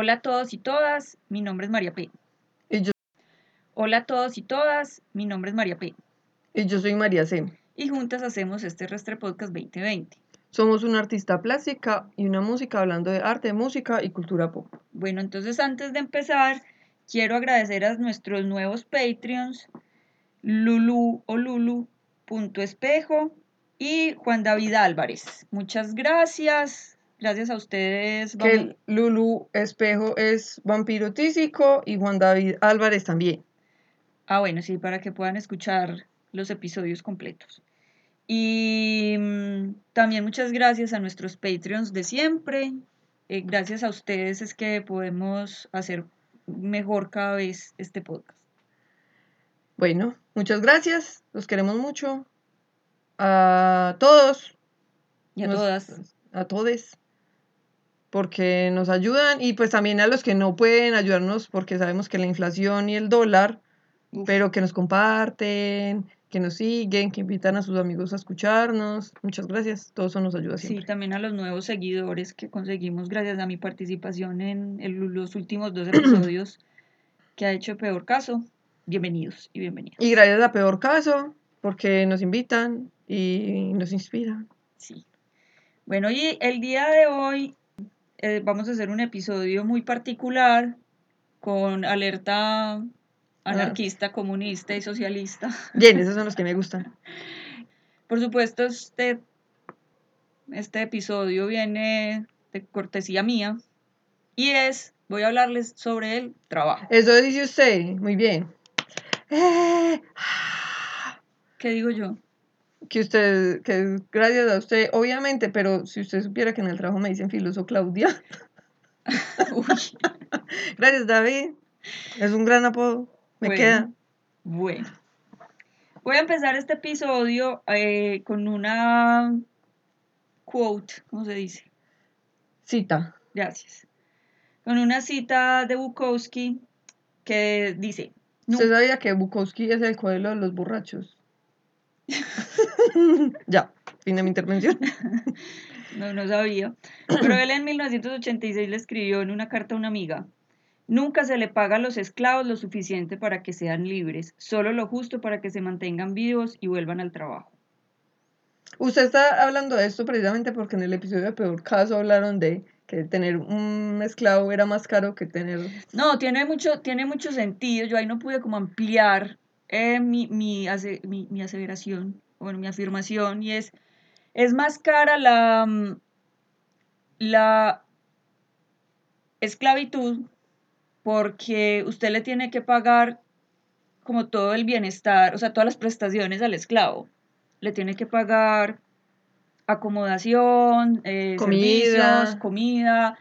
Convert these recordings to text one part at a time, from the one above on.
Hola a todos y todas, mi nombre es María P. Y yo, Hola a todos y todas, mi nombre es María P. y yo soy María C. Y juntas hacemos este Restre Podcast 2020. Somos una artista plástica y una música hablando de arte, música y cultura pop. Bueno, entonces antes de empezar, quiero agradecer a nuestros nuevos Patreons, Lulu o Lulu, punto espejo y Juan David Álvarez. Muchas gracias. Gracias a ustedes. Que Lulu Espejo es vampiro tísico y Juan David Álvarez también. Ah, bueno, sí, para que puedan escuchar los episodios completos. Y mm, también muchas gracias a nuestros Patreons de siempre. Eh, gracias a ustedes es que podemos hacer mejor cada vez este podcast. Bueno, muchas gracias. Los queremos mucho. A todos. Y a Nos- todas. A todes. Porque nos ayudan y pues también a los que no pueden ayudarnos porque sabemos que la inflación y el dólar Uf, pero que nos comparten, que nos siguen, que invitan a sus amigos a escucharnos. Muchas gracias, todo eso nos ayuda sí, siempre. también a los nuevos seguidores que conseguimos gracias a mi participación en el- los últimos dos episodios que ha hecho Peor Caso. Bienvenidos y bienvenidas. Y gracias a Peor Caso, porque nos invitan y nos inspiran. Sí. Bueno, y el día de hoy eh, vamos a hacer un episodio muy particular con alerta anarquista, comunista y socialista. Bien, esos son los que me gustan. Por supuesto, este, este episodio viene de cortesía mía y es, voy a hablarles sobre el trabajo. Eso dice usted, muy bien. Eh, ¿Qué digo yo? Que usted, que gracias a usted, obviamente, pero si usted supiera que en el trabajo me dicen filoso Claudia. Uy, Gracias, David. Es un gran apodo. Me Bueno. queda. Bueno, voy a empezar este episodio eh, con una quote, ¿cómo se dice? Cita. Gracias. Con una cita de Bukowski que dice, "Nu- ¿Usted sabía que Bukowski es el coelho de los borrachos? ya, fin de mi intervención. no, no sabía, pero él en 1986 le escribió en una carta a una amiga, nunca se le paga a los esclavos lo suficiente para que sean libres, solo lo justo para que se mantengan vivos y vuelvan al trabajo. Usted está hablando de esto precisamente porque en el episodio de Peor Caso hablaron de que tener un esclavo era más caro que tener... No, tiene mucho, tiene mucho sentido. Yo ahí no pude como ampliar eh, mi, mi, ase- mi- mi aseveración, bueno, mi afirmación, y es, es más cara la, mm, la esclavitud porque usted le tiene que pagar como todo el bienestar, o sea, todas las prestaciones al esclavo. Le tiene que pagar acomodación, eh, Comida. servicios, comida.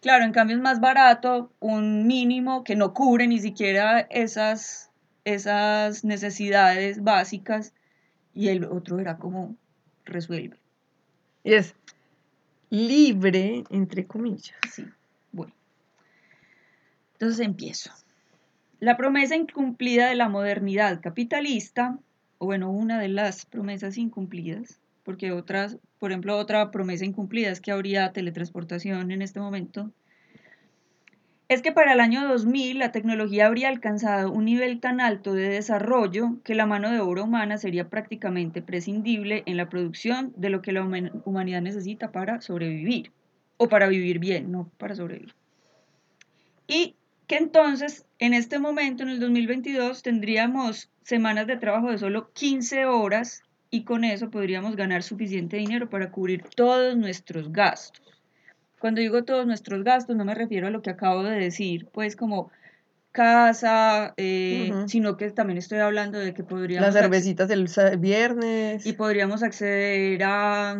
Claro, en cambio es más barato un mínimo que no cubre ni siquiera esas, esas necesidades básicas y el otro era como resuelve. Y es libre, entre comillas. Sí, bueno. Entonces empiezo. La promesa incumplida de la modernidad capitalista, o bueno, una de las promesas incumplidas, porque otras, por ejemplo, otra promesa incumplida es que habría teletransportación en este momento, es que para el año 2000 la tecnología habría alcanzado un nivel tan alto de desarrollo que la mano de obra humana sería prácticamente prescindible en la producción de lo que la human- humanidad necesita para sobrevivir, o para vivir bien, no para sobrevivir. Y que entonces, en este momento, en el 2022, tendríamos semanas de trabajo de solo 15 horas y con eso podríamos ganar suficiente dinero para cubrir todos nuestros gastos. Cuando digo todos nuestros gastos, no me refiero a lo que acabo de decir, pues como casa, eh, sino que también estoy hablando de que podríamos... Las cervecitas del viernes. y podríamos acceder a,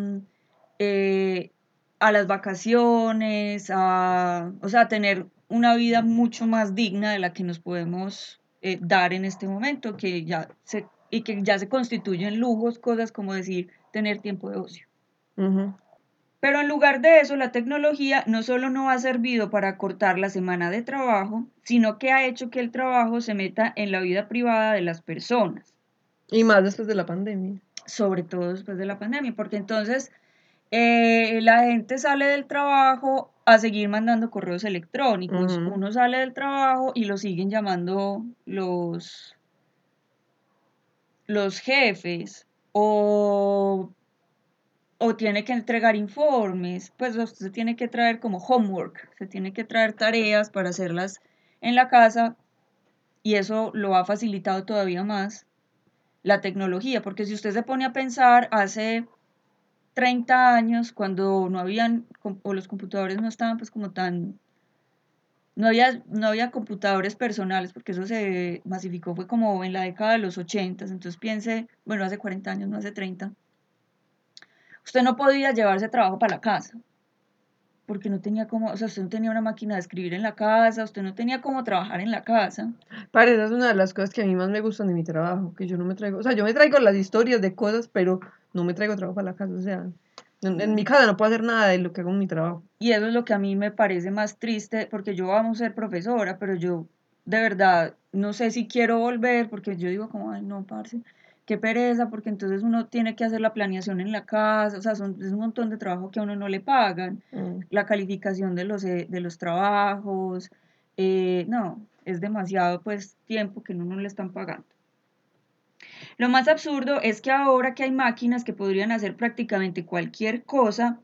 eh, a las vacaciones, a, o sea, tener una vida mucho más digna de la que nos podemos eh, dar en este momento, que ya se, y que ya se constituyen lujos, cosas como decir, tener tiempo de ocio. Ujú. Pero en lugar de eso, la tecnología no solo no ha servido para cortar la semana de trabajo, sino que ha hecho que el trabajo se meta en la vida privada de las personas. Y más después de la pandemia. sobre todo después de la pandemia, porque entonces eh, la gente sale del trabajo a seguir mandando correos electrónicos. Uno sale del trabajo y lo siguen llamando los, los jefes o, o tiene que entregar informes, pues usted tiene que traer como homework, se tiene que traer tareas para hacerlas en la casa y eso lo ha facilitado todavía más la tecnología, porque si usted se pone a pensar hace 30 años, cuando no habían, o los computadores no estaban pues como tan, no había, no había computadores personales, porque eso se masificó, fue como en la década de los 80, entonces piense, bueno, hace 40 años, no hace 30, usted no podía llevarse trabajo para la casa, porque no tenía como, o sea, usted no tenía una máquina de escribir en la casa, usted no tenía cómo trabajar en la casa. Para esa es una de las cosas que a mí más me gustan de mi trabajo, que yo no me traigo, o sea, yo me traigo las historias de cosas, pero no me traigo trabajo para la casa, o sea, en, en mi casa no puedo hacer nada de lo que hago en mi trabajo. Y eso es lo que a mí me parece más triste, porque yo vamos a ser profesora, pero yo de verdad no sé si quiero volver, porque yo digo como, ay, no, parce, qué pereza, porque entonces uno tiene que hacer la planeación en la casa, o sea, son, es un montón de trabajo que a uno no le pagan, Mm. la calificación de los, eh, de los trabajos, eh, no, es demasiado pues tiempo que no no le están pagando. Lo más absurdo es que ahora que hay máquinas que podrían hacer prácticamente cualquier cosa,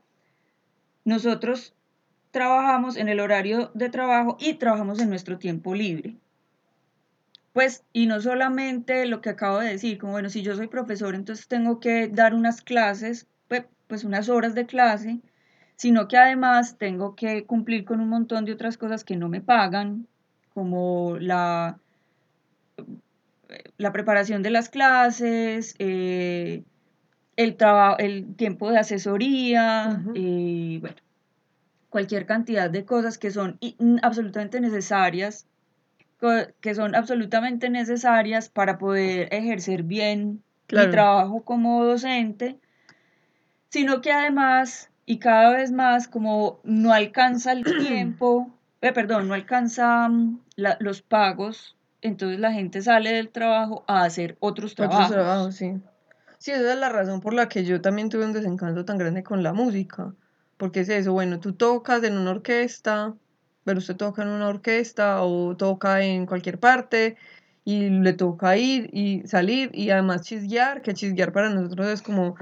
nosotros trabajamos en el horario de trabajo y trabajamos en nuestro tiempo libre. Pues, y no solamente lo que acabo de decir, como bueno, si yo soy profesor, entonces tengo que dar unas clases, pues, pues unas horas de clase, sino que además tengo que cumplir con un montón de otras cosas que no me pagan, como la, la preparación de las clases, eh, el, traba- el tiempo de asesoría, eh, bueno, cualquier cantidad de cosas que son absolutamente necesarias, que son absolutamente necesarias para poder ejercer bien Claro. mi trabajo como docente, sino que además, y cada vez más, como no alcanza el tiempo, eh, perdón, no alcanza mm, la- los pagos, entonces la gente sale del trabajo a hacer otros Otros trabajos. trabajos, sí. Sí, esa es la razón por la que yo también tuve un desencanto tan grande con la música. Porque es eso, bueno, tú tocas en una orquesta, pero usted toca en una orquesta o toca en cualquier parte y le toca ir y salir y además chisguear, que chisguear para nosotros es como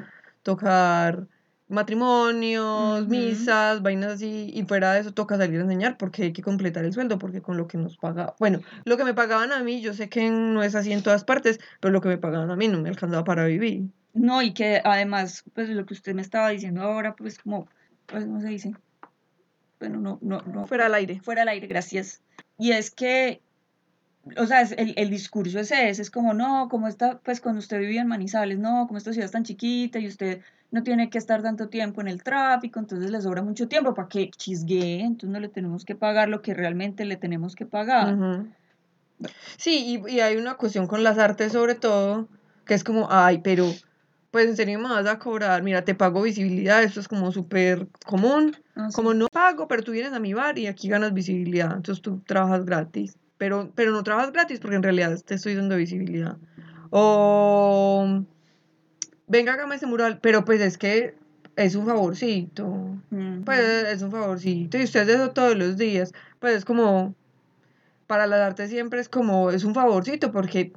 tocar matrimonios, misas, vainas así, y fuera de eso toca salir a enseñar porque hay que completar el sueldo, porque con lo que nos paga, bueno, lo que me pagaban a mí, yo sé que no es así en todas partes, pero lo que me pagaban a mí no me alcanzaba para vivir. No, y que además, pues lo que usted me estaba diciendo ahora, pues como, pues no se dice, bueno, no, no, no, Fuera al aire. fuera al aire, gracias. Y es que, o sea, es- el, el discurso es ese, es como, no, como está, pues cuando usted vivía en Manizales, no, como esta ciudad es tan chiquita y usted no tiene que estar tanto tiempo en el tráfico, entonces le sobra mucho tiempo para que chisguee, entonces no le tenemos que pagar lo que realmente le tenemos que pagar. Sí, y, y hay una cuestión con las artes sobre todo, que es como, ay, pero, pues en serio me vas a cobrar, mira, te pago visibilidad, esto es como súper común, Ah, sí. como no pago, pero tú vienes a mi bar y aquí ganas visibilidad, entonces tú trabajas gratis, pero, pero no trabajas gratis porque en realidad te estoy dando visibilidad. O, venga, hágame ese mural, pero pues es que es un favorcito, pues es un favorcito, y usted hace eso todos los días, pues es como, para las artes siempre es como, es un favorcito porque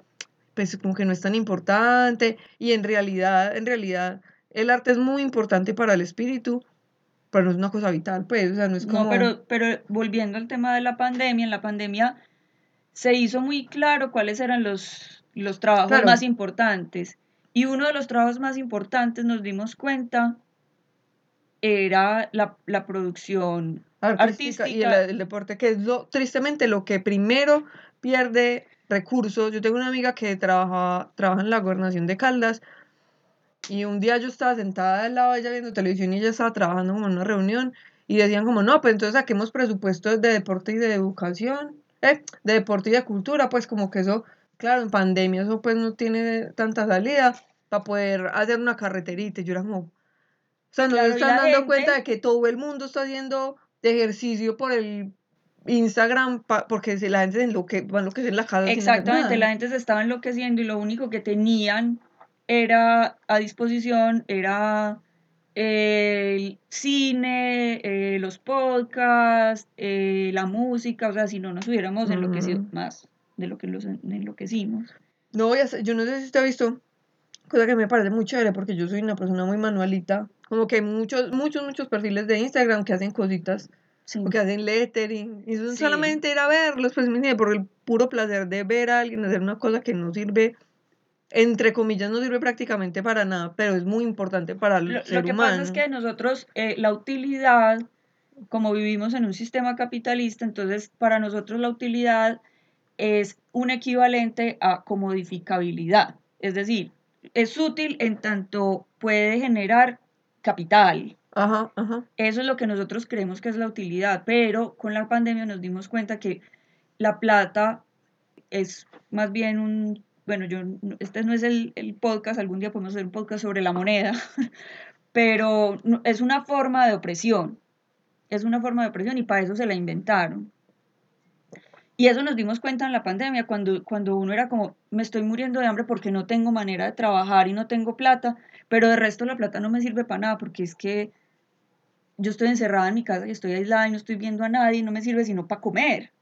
pues como que no es tan importante y en realidad, en realidad el arte es muy importante para el espíritu, pero no es una cosa vital, pues, o sea, no es como... No, pero, pero volviendo al tema de la pandemia, en la pandemia se hizo muy claro cuáles eran los, los trabajos Claro. más importantes. Y uno de los trabajos más importantes, nos dimos cuenta, era la, la producción artística, y el deporte, que es lo, tristemente lo que primero pierde recursos. Yo tengo una amiga que trabaja, trabaja en la gobernación de Caldas y un día yo estaba sentada al lado de ella viendo televisión y ella estaba trabajando como en una reunión y decían como, no, pues entonces saquemos presupuestos de deporte y de educación, eh, de deporte y de cultura, pues como que eso, claro, en pandemia eso pues no tiene tanta salida para poder hacer una carreterita. Y yo era como, o sea, no Claro, se están dando cuenta de que todo el mundo está haciendo ejercicio por el Instagram pa- porque si la gente se enloque, va a enloquecer en la casa Exactamente, la gente se estaba enloqueciendo y lo único que tenían era a disposición era el cine, eh, los podcasts, eh, la música, o sea, si no nos hubiéramos enloquecido más de lo que nos en- enloquecimos. No voy a hacer- yo no sé si usted ha visto, cosa que me parece muy chévere porque yo soy una persona muy manualita. Como que hay muchos, muchos, muchos perfiles de Instagram que hacen cositas, Sí. o que hacen lettering. Y eso es Sí. solamente ir a verlos, pues por el puro placer de ver a alguien hacer una cosa que no sirve, entre comillas, no sirve prácticamente para nada, pero es muy importante para el Lo, ser lo que humano. pasa es que nosotros, eh, la utilidad, como vivimos en un sistema capitalista, entonces para nosotros la utilidad es un equivalente a comodificabilidad. Es decir, es útil en tanto puede generar capital. Ajá, ajá. Eso es lo que nosotros creemos que es la utilidad, pero con la pandemia nos dimos cuenta que la plata es más bien un, bueno, yo, este no es el, el podcast, algún día podemos hacer un podcast sobre la moneda, pero es una forma de opresión, es una forma de opresión y para eso se la inventaron. Y eso nos dimos cuenta en la pandemia, cuando, cuando uno era como, me estoy muriendo de hambre porque no tengo manera de trabajar y no tengo plata, pero de resto la plata no me sirve para nada porque es que yo estoy encerrada en mi casa y estoy aislada y no estoy viendo a nadie no me sirve sino para comer.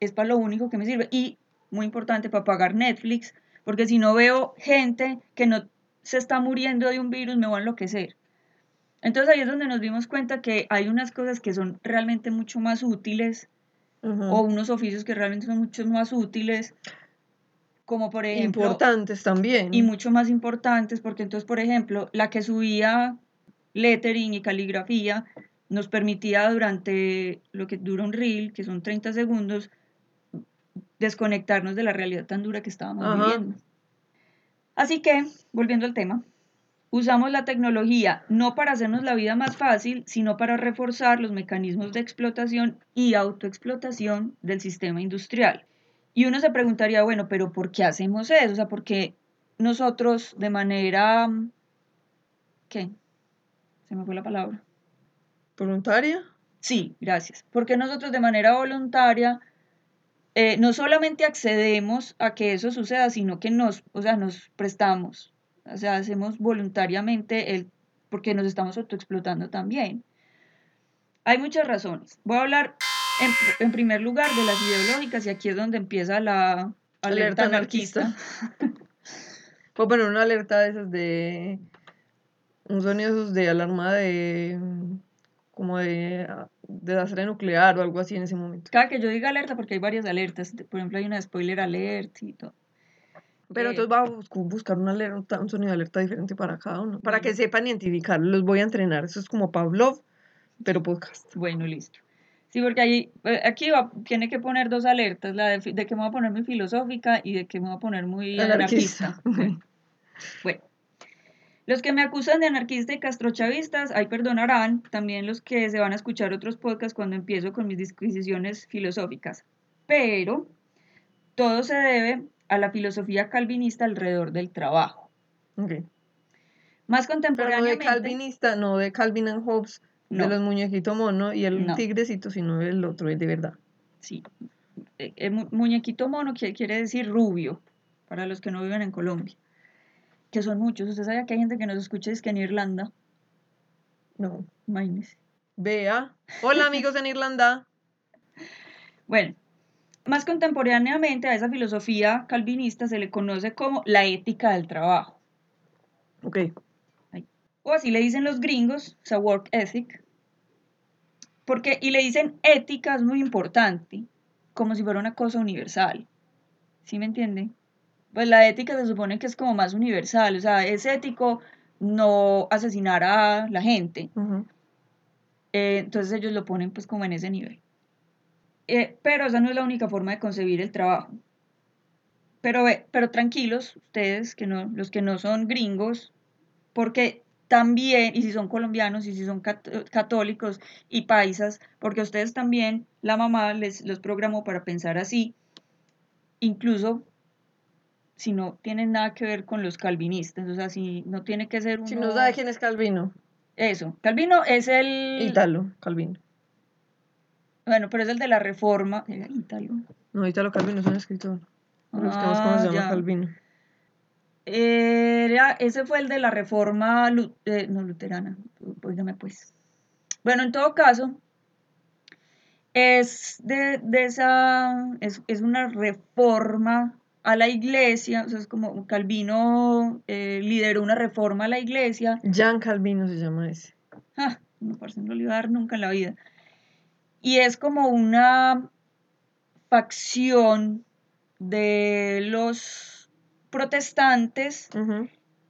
Es para lo único que me sirve. Y muy importante, para pagar Netflix, porque si no veo gente que no se está muriendo de un virus, me voy a enloquecer. Entonces ahí es donde nos dimos cuenta que hay unas cosas que son realmente mucho más útiles o unos oficios que realmente son mucho más útiles, como por ejemplo Importantes también. y mucho más importantes, porque entonces, por ejemplo, la que subía lettering y caligrafía nos permitía durante lo que dura un reel, que son 30 segundos, desconectarnos de la realidad tan dura que estábamos Ajá. viviendo. Así que, volviendo al tema, usamos la tecnología no para hacernos la vida más fácil, sino para reforzar los mecanismos de explotación y autoexplotación del sistema industrial. Y uno se preguntaría, bueno, pero ¿por qué hacemos eso? O sea, ¿por qué nosotros de manera... ¿Qué? Se me fue la palabra. ¿Voluntaria? Sí, gracias. Porque nosotros de manera voluntaria eh, no solamente accedemos a que eso suceda, sino que nos, o sea, nos prestamos, o sea, hacemos voluntariamente el, porque nos estamos autoexplotando también. Hay muchas razones. Voy a hablar en, en primer lugar de las ideológicas y aquí es donde empieza la alerta, Alerta anarquista. anarquista. Puedo poner una alerta de esas de. Un sonido de alarma de. como de ah, de desastre nuclear o algo así en ese momento. Cada que yo diga alerta, porque hay varias alertas, por ejemplo, hay una spoiler alert y todo. Pero Eh, entonces vamos a bus- buscar una alerta, un sonido de alerta diferente para cada uno. Para que sepan identificar. Los voy a entrenar. Eso es como Pavlov, pero podcast. Bueno, listo. Sí, porque ahí, eh, aquí va, tiene que poner dos alertas, la de, de que me voy a poner muy filosófica y de que me voy a poner muy anarquista. Bueno, bueno. Los que me acusan de anarquista y castrochavistas, ahí perdonarán, también los que se van a escuchar otros podcasts cuando empiezo con mis disquisiciones filosóficas. Pero todo se debe a la filosofía calvinista alrededor del trabajo. Más Pero no de contemporáneamente... calvinista, no de Calvin and Hobbes, No. de los muñequitos mono y el No. tigrecito, sino el otro, el de verdad. Sí. Eh, eh, mu- muñequito mono quiere decir rubio, para los que no viven en Colombia. Que son muchos. Usted sabe que hay gente que nos escucha es que en Irlanda. No. Imagínese. Vea. Hola amigos en Irlanda. Bueno, más contemporáneamente a esa filosofía calvinista se le conoce como la ética del trabajo. Ok. O así le dicen los gringos, o sea, work ethic. Porque, y le dicen ética es muy importante, como si fuera una cosa universal. ¿Sí me entiende? Pues la ética se supone que es como más universal, o sea, es ético no asesinar a la gente. Ujú. Eh, entonces ellos lo ponen pues como en ese nivel. Eh, pero esa no es la única forma de concebir el trabajo. Pero, ve- pero tranquilos, ustedes, que no, los que no son gringos, porque también, y si son colombianos, y si son cat- católicos y paisas, porque ustedes también, la mamá les los programó para pensar así, incluso si no tienen nada que ver con los calvinistas, o sea, si no tiene que ser uno... Si no sabe quién es Calvino, Eso, Calvino es el... Ítalo, Calvino. Bueno, pero es el de la reforma. Era Ítalo. No, Ítalo Calvino es un escritor. Buscamos cómo Ah, se llama ya. Calvino. Era, ese fue el de la reforma, eh, no luterana, óigame pues. Bueno, en todo caso, es de, de esa, es, es una reforma a la iglesia, o sea, es como Calvino eh, lideró una reforma a la iglesia, Jan Calvino se llama ese. ah, no, parce, no lo iba a dar nunca en la vida. Y es como una facción de los protestantes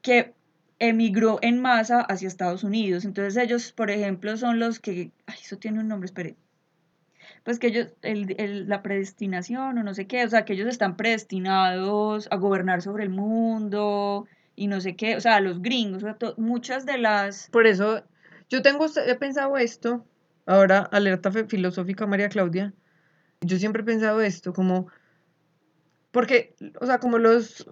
que emigró en masa hacia Estados Unidos. Entonces ellos, por ejemplo, son los que, ay, eso tiene un nombre, espere. Pues que ellos, el- el- la predestinación o no sé qué, o sea, que ellos están predestinados a gobernar sobre el mundo y no sé qué, o sea, los gringos, o sea, to- muchas de las... Por eso, yo tengo, he pensado esto, ahora alerta filosófica María Claudia, yo siempre he pensado esto, como, porque, o sea, como los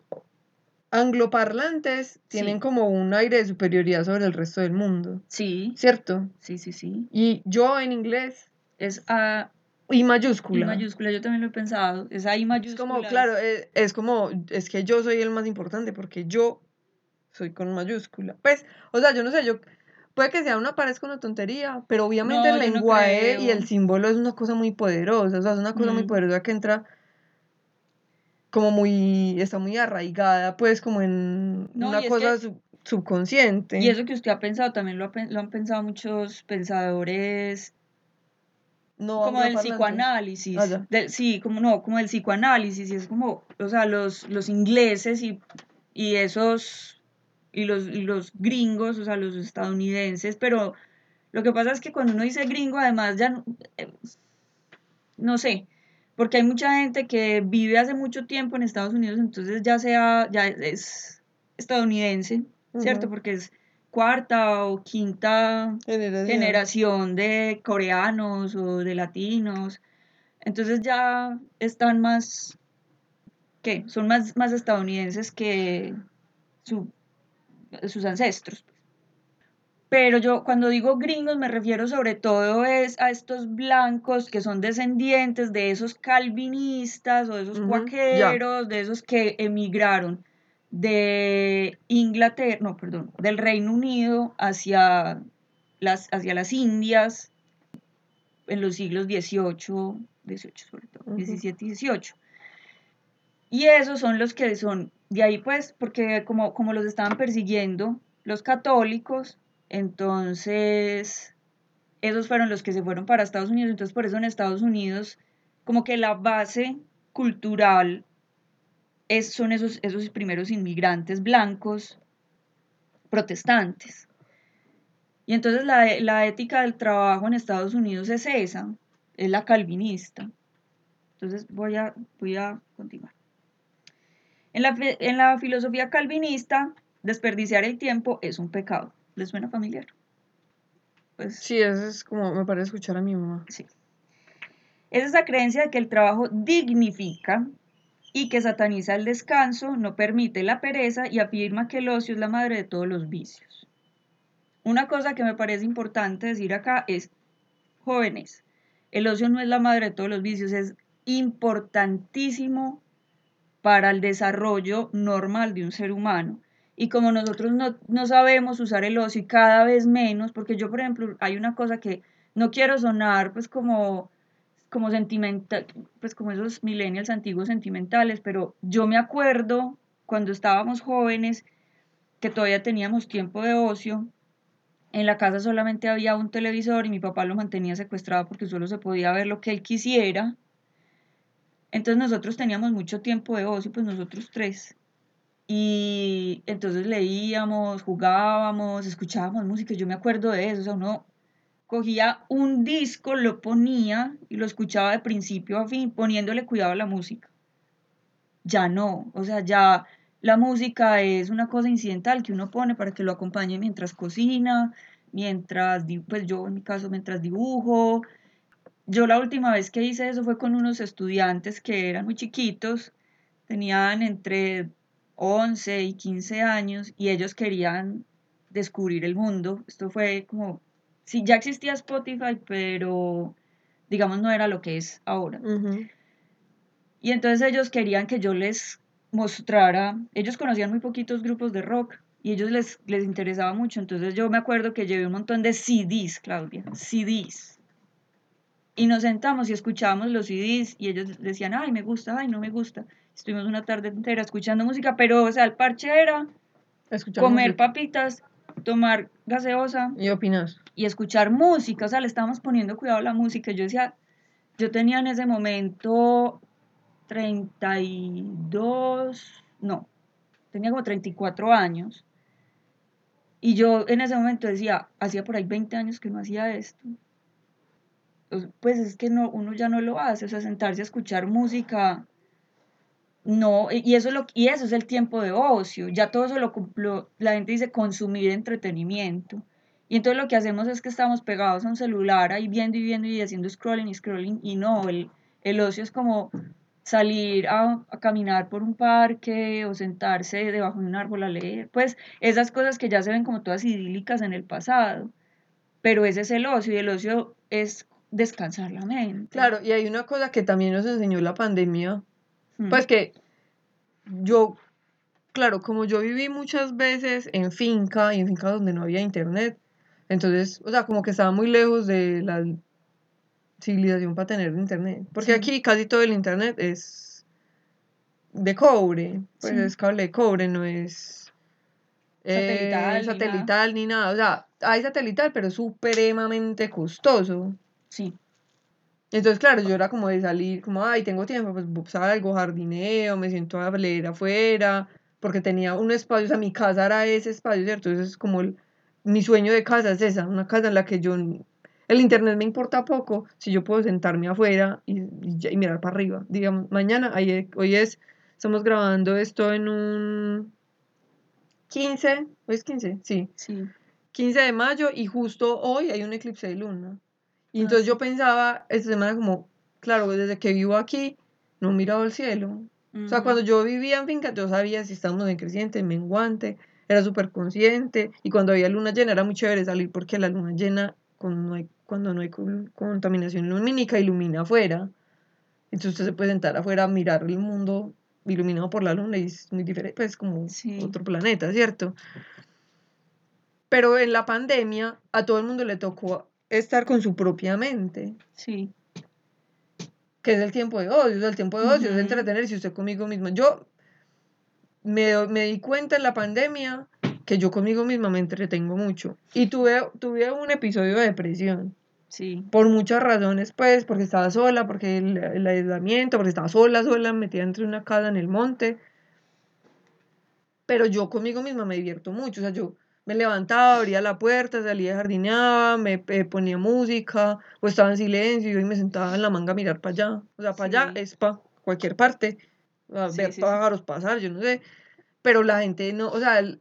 angloparlantes tienen Sí. como un aire de superioridad sobre el resto del mundo, Sí, ¿cierto? sí, sí, sí. Y yo en inglés, Es A I y mayúscula. mayúscula, yo también lo he pensado, es A y Es mayúscula. como, es- claro, es, es como, es que yo soy el más importante porque yo soy con mayúscula. Pues, o sea, yo no sé, yo, puede que sea una parezca una tontería, pero obviamente No, el no lenguaje y el símbolo es una cosa muy poderosa, o sea, es una cosa muy Mm. poderosa que entra como muy, está muy arraigada, pues, como en No, una y es cosa que- sub- subconsciente. Y eso que usted ha pensado también lo, ha lo han pensado muchos pensadores no como del psicoanálisis, Ah, del- sí, como no, como del psicoanálisis, y es como, o sea, los, los ingleses y, y esos, y los, y los gringos, o sea, los estadounidenses, pero lo que pasa es que cuando uno dice gringo, además ya, no- eh, no sé, porque hay mucha gente que vive hace mucho tiempo en Estados Unidos, entonces ya sea, ya es estadounidense, ¿cierto? Porque es cuarta o quinta Generación. generación de coreanos o de latinos. Entonces ya están más, ¿qué? Son más, más estadounidenses que su- sus ancestros. Pero yo cuando digo gringos me refiero sobre todo es a estos blancos que son descendientes de esos calvinistas o de esos ya. cuaqueros, de esos que emigraron de Inglaterra, no, perdón, del Reino Unido hacia las, hacia las Indias en los siglos XVIII, XVIII sobre todo. XVII y XVIII. Y esos son los que son, de ahí pues, porque como, como los estaban persiguiendo los católicos, entonces esos fueron los que se fueron para Estados Unidos, entonces por eso en Estados Unidos como que la base cultural es, son esos, esos primeros inmigrantes blancos protestantes. Y entonces la, la ética del trabajo en Estados Unidos es esa, es la calvinista. Entonces voy a, voy a continuar. En la, en la filosofía calvinista, desperdiciar el tiempo es un pecado. ¿Les suena familiar? Pues Sí, eso es como, me parece escuchar a mi mamá. sí. Es esa creencia de que el trabajo dignifica y que sataniza el descanso, no permite la pereza y afirma que el ocio es la madre de todos los vicios. Una cosa que me parece importante decir acá es, jóvenes, el ocio no es la madre de todos los vicios, es importantísimo para el desarrollo normal de un ser humano. Y como nosotros no, no sabemos usar el ocio y cada vez menos, porque yo, por ejemplo, hay una cosa que no quiero sonar pues como, como sentimental, pues como esos millennials antiguos sentimentales, pero yo me acuerdo cuando estábamos jóvenes que todavía teníamos tiempo de ocio, en la casa solamente había un televisor y mi papá lo mantenía secuestrado porque solo se podía ver lo que él quisiera. Entonces nosotros teníamos mucho tiempo de ocio, pues nosotros tres. Y entonces leíamos, jugábamos, escuchábamos música. Yo me acuerdo de eso. O sea, uno cogía un disco, lo ponía y lo escuchaba de principio a fin, poniéndole cuidado a la música. Ya no. O sea, ya la música es una cosa incidental que uno pone para que lo acompañe mientras cocina, mientras, pues yo en mi caso, mientras dibujo. Yo la última vez que hice eso fue con unos estudiantes que eran muy chiquitos, tenían entre 11 y 15 años y ellos querían descubrir el mundo. Esto fue como, sí, ya existía Spotify, pero digamos no era lo que es ahora. Y entonces ellos querían que yo les mostrara, ellos conocían muy poquitos grupos de rock y ellos les, les interesaba mucho, entonces yo me acuerdo que llevé un montón de CDs, Claudia, CDs. Y nos sentamos y escuchábamos los CDs y ellos decían, ay, me gusta, ay, no me gusta. Estuvimos una tarde entera escuchando música, pero, o sea, el parche era comer música. papitas, tomar gaseosa ¿Y opinas? Y escuchar música, o sea, le estábamos poniendo cuidado a la música. Yo decía, yo tenía en ese momento 32, no, tenía como 34 años. Y yo en ese momento decía, hacía por ahí 20 años que no hacía esto. Pues- Pues es que no, uno ya no lo hace, o sea, sentarse a escuchar música, no, y eso es, lo, y eso es el tiempo de ocio, ya todo eso lo, la gente dice consumir entretenimiento. Y entonces lo que hacemos es que estamos pegados a un celular ahí viendo y viendo y haciendo scrolling y scrolling, y no, el, el ocio es como salir a, a caminar por un parque o sentarse debajo de un árbol a leer, pues esas cosas que ya se ven como todas idílicas en el pasado, pero ese es el ocio y el ocio es descansar la mente. Claro, y hay una cosa que también nos enseñó la pandemia, Mm. pues que yo, claro, como yo viví muchas veces en finca y en finca donde no había internet, entonces, o sea, como que estaba muy lejos de la civilización para tener internet, porque Sí. aquí casi todo el internet es de cobre, pues Sí. es cable de cobre, no es eh, Satelital, ni satelital ni nada, o sea, hay satelital, pero es supremamente costoso. Sí, Entonces, claro, yo era como de salir, como, ay, tengo tiempo, pues salgo, jardineo, me siento a leer afuera, porque tenía un espacio, o sea, mi casa era ese espacio, ¿cierto? Entonces, es como el- mi sueño de casa es esa, una casa en la que yo, el internet me importa poco, si yo puedo sentarme afuera y, y y mirar para arriba. Digamos, mañana, ahí- hoy es, estamos grabando esto en un 15, ¿hoy es 15? Sí. sí. 15 de mayo y justo hoy hay un eclipse de luna. Y Ah, entonces yo pensaba esta semana como, claro, desde que vivo aquí, no he mirado el cielo. O sea, cuando yo vivía en finca, yo sabía si estábamos en creciente, en menguante, era súper consciente. Y cuando había luna llena era muy chévere salir porque la luna llena, cuando no hay, cuando no hay cul- contaminación lumínica, ilumina afuera. Entonces usted se puede sentar afuera a mirar el mundo iluminado por la luna y es muy diferente, pues como Sí. otro planeta, ¿cierto? Pero en la pandemia a todo el mundo le tocó estar con su propia mente, Sí, que es el tiempo de ocio, sea, el tiempo de ocio es Ujú. entretenerse usted conmigo mismo. Yo me, me di cuenta en la pandemia que yo conmigo misma me entretengo mucho y tuve, tuve un episodio de depresión. sí, por muchas razones, pues, porque estaba sola, porque el, el aislamiento, porque estaba sola, sola, metida entre una casa en el monte. Pero yo conmigo misma me divierto mucho, o sea, yo me levantaba, abría la puerta, salía, jardineaba, me eh, ponía música, o estaba en silencio y me sentaba en la manga a mirar para allá. O sea, para allá Sí. es para cualquier parte, a Sí, ver sí, pájaros pasar, yo no sé. Pero la gente no, o sea, el-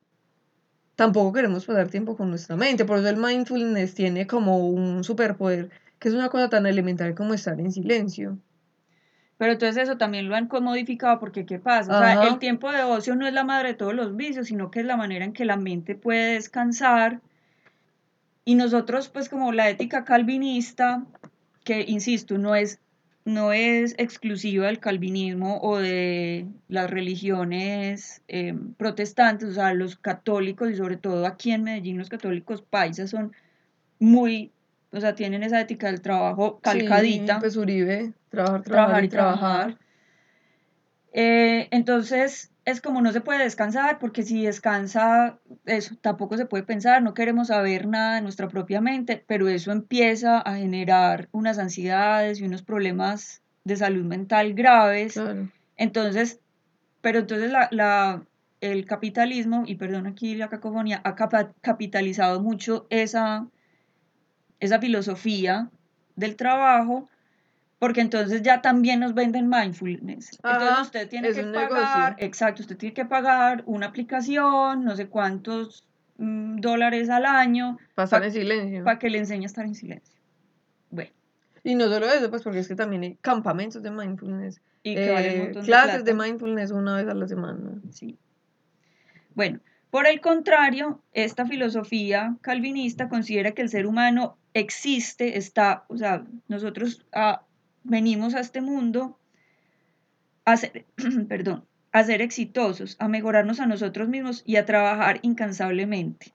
tampoco queremos pasar tiempo con nuestra mente. Por eso el mindfulness tiene como un superpoder, que es una cosa tan elemental como estar en silencio. Pero entonces eso también lo han modificado porque ¿qué pasa? O sea, Ajá. el tiempo de ocio no es la madre de todos los vicios, sino que es la manera en que la mente puede descansar. Y nosotros, pues como la ética calvinista, que insisto, no es, no es exclusiva del calvinismo o de las religiones eh, protestantes, o sea, los católicos y sobre todo aquí en Medellín los católicos paisas son muy, o sea, tienen esa ética del trabajo calcadita Sí, pues Uribe, trabajar, trabajar, trabajar y trabajar. Eh, entonces es como no se puede descansar porque si descansa, eso tampoco se puede pensar, no queremos saber nada de nuestra propia mente, pero eso empieza a generar unas ansiedades y unos problemas de salud mental graves. Claro. Entonces, pero entonces la, la- el capitalismo, y perdón aquí la cacofonía, ha capitalizado mucho esa, esa filosofía del trabajo, porque entonces ya también nos venden mindfulness. Entonces usted tiene que un pagar, negocio. exacto, usted tiene que pagar una aplicación, no sé cuántos mm, dólares al año, Para estar pa- en silencio. para que le enseñe a estar en silencio. Bueno, Y no solo eso, pues porque es que también hay campamentos de mindfulness. y que vale un eh, de clases de mindfulness una vez a la semana. Sí. Bueno, por el contrario, esta filosofía calvinista considera que el ser humano existe, está, o sea, nosotros ah, venimos a este mundo a ser, perdón, exitosos, a mejorarnos a nosotros mismos y a trabajar incansablemente.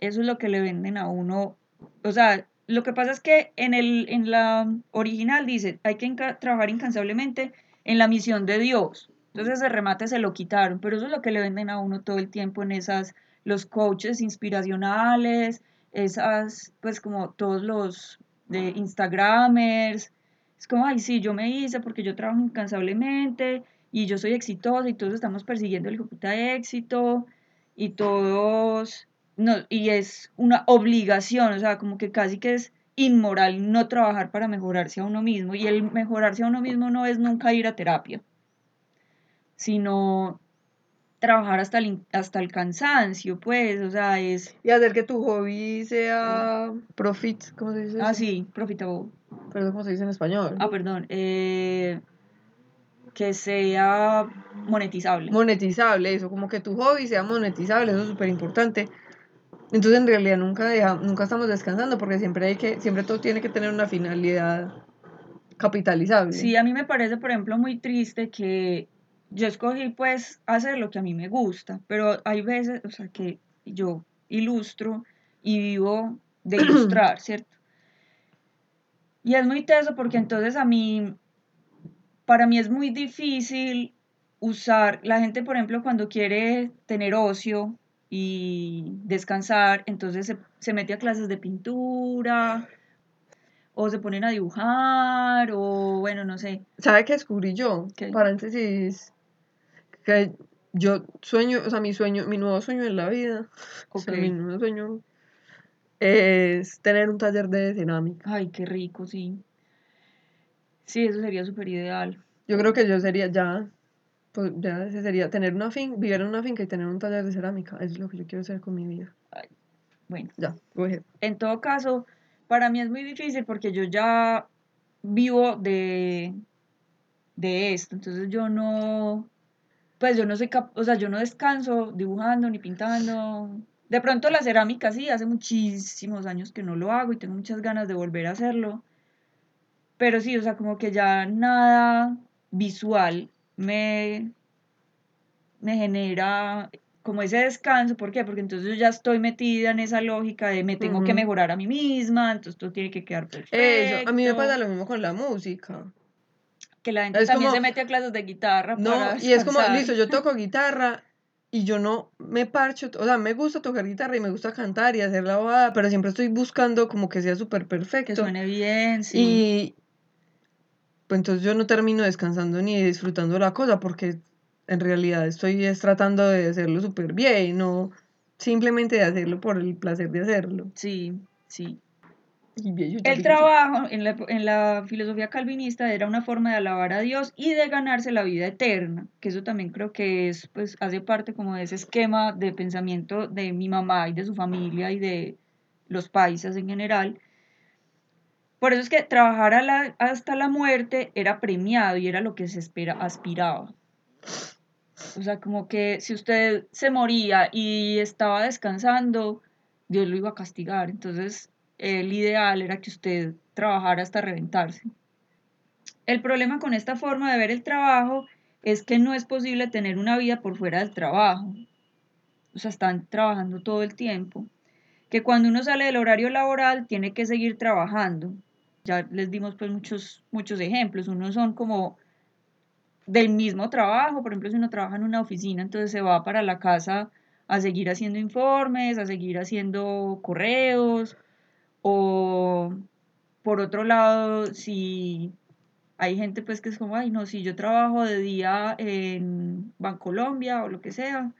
Eso es lo que le venden a uno. O sea, lo que pasa es que en, el, en la original dice, hay que trabajar incansablemente en la misión de Dios. Entonces ese remate se lo quitaron, pero eso es lo que le venden a uno todo el tiempo en esas, los coaches inspiracionales, esas, pues como todos los de Instagramers. Es como, ay, sí, yo me hice porque yo trabajo incansablemente y yo soy exitosa y todos estamos persiguiendo el de éxito y todos, no, y es una obligación, o sea, como que casi que es inmoral no trabajar para mejorarse a uno mismo y el mejorarse a uno mismo no es nunca ir a terapia, sino trabajar hasta el, hasta el cansancio, pues, o sea, es... Y hacer que tu hobby sea profit, ¿cómo se dice? Ah, sí, profitable. Perdón, ¿cómo se dice en español? Ah, perdón. Eh, que sea monetizable. Monetizable, eso, como que tu hobby sea monetizable, eso es súper importante. Entonces en realidad nunca, nunca estamos descansando porque siempre hay que, siempre todo tiene que tener una finalidad capitalizable. Sí, a mí me parece, por ejemplo, muy triste que yo escogí pues hacer lo que a mí me gusta, pero hay veces, o sea, que yo ilustro y vivo de ilustrar, ¿cierto? Y es muy teso porque entonces a mí para mí es muy difícil usar, la gente por ejemplo cuando quiere tener ocio y descansar, entonces se, mete a clases de pintura o se ponen a dibujar o bueno, no sé. ¿Sabe qué descubrí yo? Paréntesis, que yo sueño, o sea, mi sueño, mi nuevo sueño en la vida, o sea, mi nuevo sueño es tener un taller de cerámica. Ay, qué rico, sí. Sí, eso sería súper ideal. Yo creo que yo sería ya, pues ya ese sería tener una finca, vivir en una finca y tener un taller de cerámica. Eso es lo que yo quiero hacer con mi vida. bueno. Ya, En todo caso, para mí es muy difícil porque yo ya vivo de, de esto. Entonces yo no, pues yo no soy o sea, yo no descanso dibujando ni pintando. De pronto la cerámica sí, hace muchísimos años que no lo hago y tengo muchas ganas de volver a hacerlo. Pero sí, o sea, como que ya nada visual me, me genera como ese descanso. ¿Por qué? Porque entonces yo ya estoy metida en esa lógica de me tengo que mejorar a mí misma, entonces todo tiene que quedar perfecto. Eso, a mí me pasa lo mismo con la música. Que la gente también se mete a clases de guitarra. No, y es como, listo, yo toco guitarra y yo no me parcho, o sea, me gusta tocar guitarra y me gusta cantar y hacer la bobada, pero siempre estoy buscando como que sea súper perfecto. Que suene bien, sí. Y, pues entonces yo no termino descansando ni disfrutando la cosa porque en realidad estoy tratando de hacerlo súper bien, no simplemente de hacerlo por el placer de hacerlo. Sí, sí. El trabajo en la, en la, filosofía calvinista era una forma de alabar a Dios y de ganarse la vida eterna, que eso también creo que es, pues, hace parte como de ese esquema de pensamiento de mi mamá y de su familia y de los paisas en general, por eso es que trabajar hasta la muerte era premiado y era lo que se espera, aspiraba. O sea, como que si usted se moría y estaba descansando, Dios lo iba a castigar. Entonces, el ideal era que usted trabajara hasta reventarse. El problema con esta forma de ver el trabajo es que no es posible tener una vida por fuera del trabajo. O sea, están trabajando todo el tiempo. Que cuando uno sale del horario laboral tiene que seguir trabajando ya les dimos pues muchos, muchos ejemplos. Unos son como del mismo trabajo, por ejemplo, si uno trabaja en una oficina, entonces se va para la casa a seguir haciendo informes, a seguir haciendo correos, o por otro lado, si hay gente pues que es como, ay, no, si yo trabajo de día en Bancolombia o lo que sea,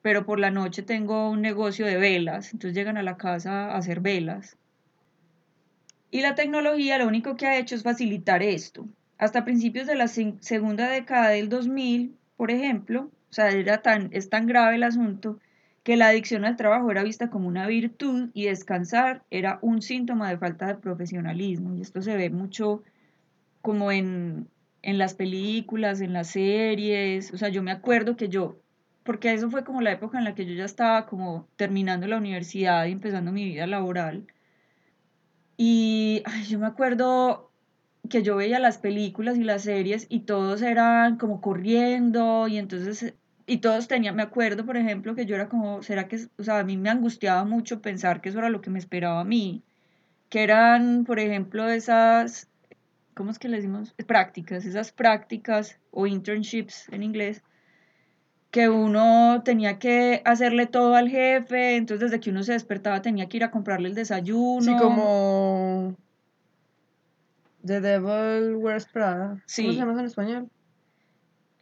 pero por la noche tengo un negocio de velas, entonces llegan a la casa a hacer velas. Y la tecnología lo único que ha hecho es facilitar esto. Hasta principios de la segunda década del 2000, por ejemplo, o sea, era tan, es tan grave el asunto que la adicción al trabajo era vista como una virtud y descansar era un síntoma de falta de profesionalismo. Y esto se ve mucho como en, en las películas, en las series. O sea, yo me acuerdo que yo, porque eso fue como la época en la que yo ya estaba como terminando la universidad y empezando mi vida laboral. Y yo me acuerdo que yo veía las películas y las series y todos eran como corriendo y entonces y todos tenían, me acuerdo, por ejemplo, que yo era como, ¿será que, o sea, a mí me angustiaba mucho pensar que eso era lo que me esperaba a mí? Que eran, por ejemplo, esas, ¿cómo es que le decimos? Prácticas, esas prácticas o internships en inglés, que uno tenía que hacerle todo al jefe, entonces desde que uno se despertaba tenía que ir a comprarle el desayuno. Sí, como The Devil Wears Prada. ¿Cómo Sí. se llama en español?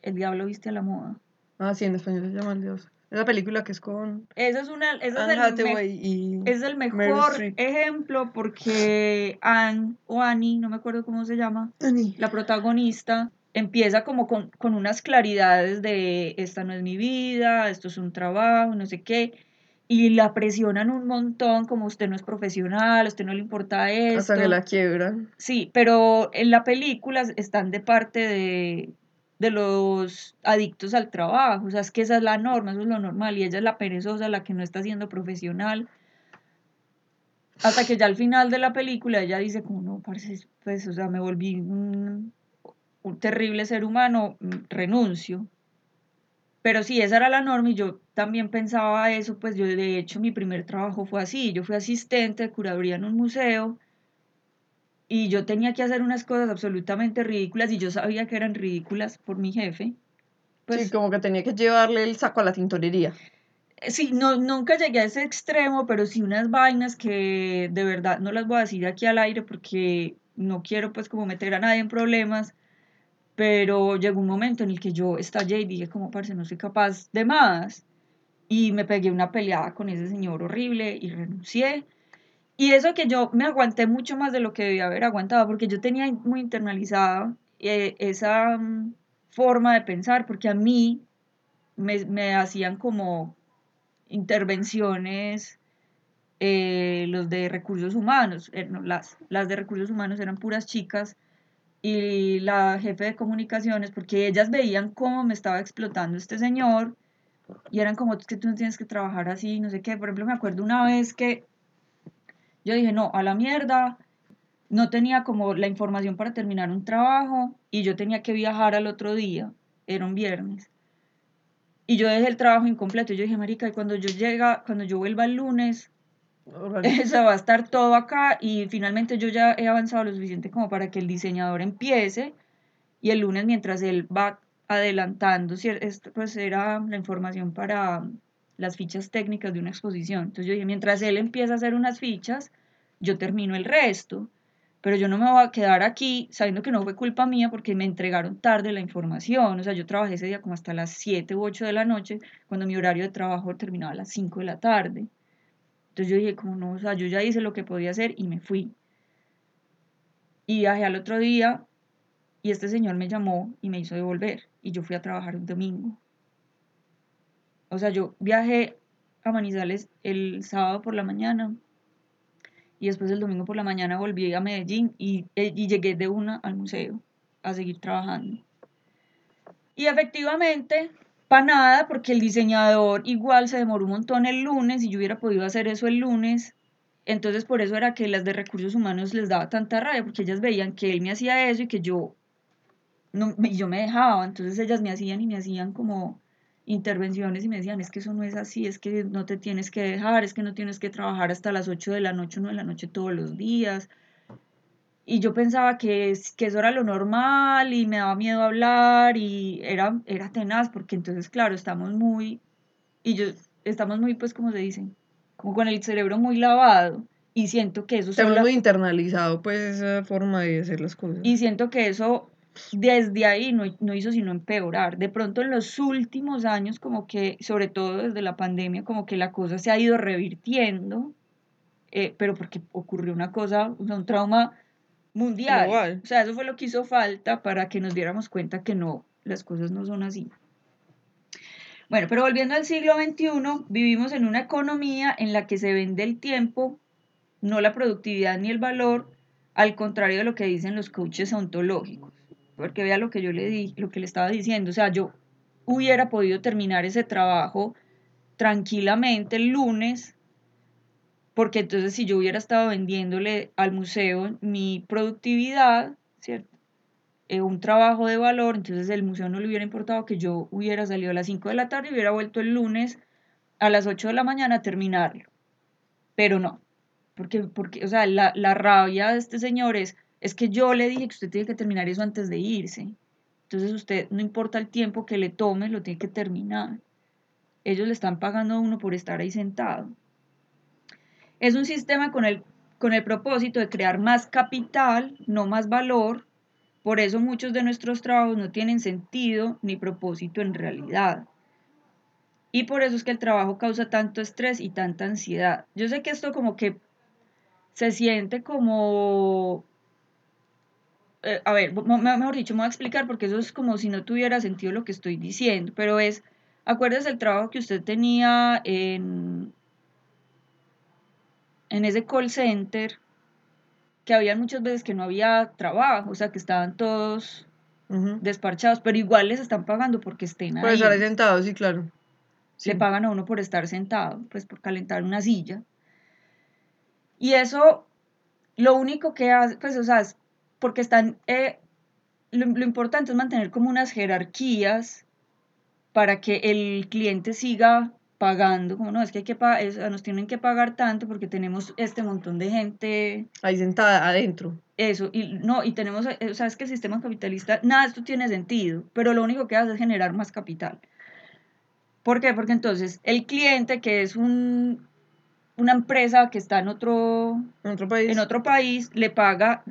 El diablo viste a la moda. Ah, sí, en español se llama El Dios. Es la película que es con Esa es una, ese es el me- Hathaway y Es el Meryl mejor ejemplo porque Anne o Annie, no me acuerdo cómo se llama, Annie. la protagonista, empieza como con, con unas claridades de esta no es mi vida, esto es un trabajo, no sé qué, y la presionan un montón como usted no es profesional, a usted no le importa esto. Hasta que la quiebran. Sí, pero en la película están de parte de, de los adictos al trabajo, o sea, es que esa es la norma, eso es lo normal, y ella es la perezosa, la que no está siendo profesional. Hasta que ya al final de la película ella dice como, no, parce, pues, o sea, me volví un, un terrible ser humano, mm, renuncio. Pero sí, esa era la norma y yo también pensaba eso, pues yo de hecho mi primer trabajo fue así, yo fui asistente de curaduría en un museo y yo tenía que hacer unas cosas absolutamente ridículas y yo sabía que eran ridículas por mi jefe. Pues sí, como que tenía que llevarle el saco a la tintorería. sí, no, nunca llegué a ese extremo, pero sí unas vainas que de verdad no las voy a decir aquí al aire porque no quiero pues como meter a nadie en problemas, pero llegó un momento en el que yo estallé y dije como, parce, no soy capaz de más. Y me pegué una peleada con ese señor horrible y renuncié. Y eso que yo me aguanté mucho más de lo que debía haber aguantado, porque yo tenía muy internalizada eh, esa mm, forma de pensar, porque a mí me, me hacían como intervenciones eh, los de recursos humanos, eh, no, las, las de recursos humanos eran puras chicas y la jefe de comunicaciones, porque ellas veían cómo me estaba explotando este señor y eran como, es que tú no tienes que trabajar así, no sé qué. Por ejemplo, me acuerdo una vez que yo dije, no, a la mierda, no tenía como la información para terminar un trabajo y yo tenía que viajar al otro día, era un viernes. Y yo dejé el trabajo incompleto. Yo dije, marica, y cuando yo llega, cuando yo vuelva el lunes, eso va a estar todo acá y finalmente yo ya he avanzado lo suficiente como para que el diseñador empiece y el lunes mientras él va adelantando, pues era la información para las fichas técnicas de una exposición. Entonces yo dije, mientras él empieza a hacer unas fichas, yo termino el resto, pero yo no me voy a quedar aquí sabiendo que no fue culpa mía porque me entregaron tarde la información. O sea, yo trabajé ese día como hasta las 7 u 8 de la noche, cuando mi horario de trabajo terminaba a las 5 de la tarde. Entonces yo dije, como no, o sea, yo ya hice lo que podía hacer y me fui. Y viajé al otro día y este señor me llamó y me hizo devolver y yo fui a trabajar un domingo. O sea, yo viajé a Manizales el sábado por la mañana y después el domingo por la mañana volví a Medellín y, eh, y llegué de una al museo a seguir trabajando. Y efectivamente, para nada, porque el diseñador igual se demoró un montón el lunes y yo hubiera podido hacer eso el lunes. Entonces, por eso era que las de recursos humanos les daba tanta rabia, porque ellas veían que él me hacía eso y que yo, no, yo me dejaba. Entonces, ellas me hacían y me hacían como intervenciones y me decían, es que eso no es así, es que no te tienes que dejar, es que no tienes que trabajar hasta las 8 de la noche, 1 de la noche todos los días. Y yo pensaba que, es- que eso era lo normal y me daba miedo hablar y era, era tenaz porque entonces, claro, estamos muy, y yo, estamos muy, pues, como se dice, como con el cerebro muy lavado y siento que eso sola- muy internalizado, pues, esa forma de hacer las cosas. y siento que eso desde ahí no, no hizo sino empeorar. De pronto en los últimos años, como que, sobre todo desde la pandemia, como que la cosa se ha ido revirtiendo, eh, pero porque ocurrió una cosa, un trauma mundial. Global. O sea, eso fue lo que hizo falta para que nos diéramos cuenta que no, las cosas no son así. Bueno, pero volviendo al siglo XXI, vivimos en una economía en la que se vende el tiempo, no la productividad ni el valor, al contrario de lo que dicen los coaches ontológicos. Porque vea lo que yo le di, lo que le estaba diciendo, o sea, yo hubiera podido terminar ese trabajo tranquilamente el lunes, porque entonces si yo hubiera estado vendiéndole al museo mi productividad, ¿cierto? Eh, un trabajo de valor, entonces el museo no le hubiera importado que yo hubiera salido a las 5 de la tarde y hubiera vuelto el lunes a las 8 de la mañana a terminarlo. Pero no, porque, porque o sea, la, la rabia de este señor es, es que yo le dije que usted tiene que terminar eso antes de irse. Entonces usted, no importa el tiempo que le tome, lo tiene que terminar. Ellos le están pagando a uno por estar ahí sentado. Es un sistema con el, con el propósito de crear más capital, no más valor. Por eso muchos de nuestros trabajos no tienen sentido ni propósito en realidad. Y por eso es que el trabajo causa tanto estrés y tanta ansiedad. Yo sé que esto como que se siente como... eh, a ver, mejor dicho, me voy a explicar porque eso es como si no tuviera sentido lo que estoy diciendo, pero es, acuérdese el trabajo que usted tenía en, en ese call center, que había muchas veces que no había trabajo, o sea, que estaban todos Ujú. desparchados, pero igual les están pagando porque estén Por ahí. estar ahí sentado, sí, claro. Sí. Le pagan a uno por estar sentado, pues por calentar una silla. Y eso, lo único que hace, pues, o sea, es porque están, eh, lo, lo importante es mantener como unas jerarquías para que el cliente siga pagando, como no, es que hay que pa- es- nos tienen que pagar tanto porque tenemos este montón de gente, Ahí sentada adentro. eso, y no, y tenemos, eh, o sea, es que el sistema capitalista, nada esto tiene sentido, pero lo único que hace es generar más capital. ¿Por qué? Porque entonces el cliente, que es un, una empresa que está en otro, En otro país. en otro país, le paga,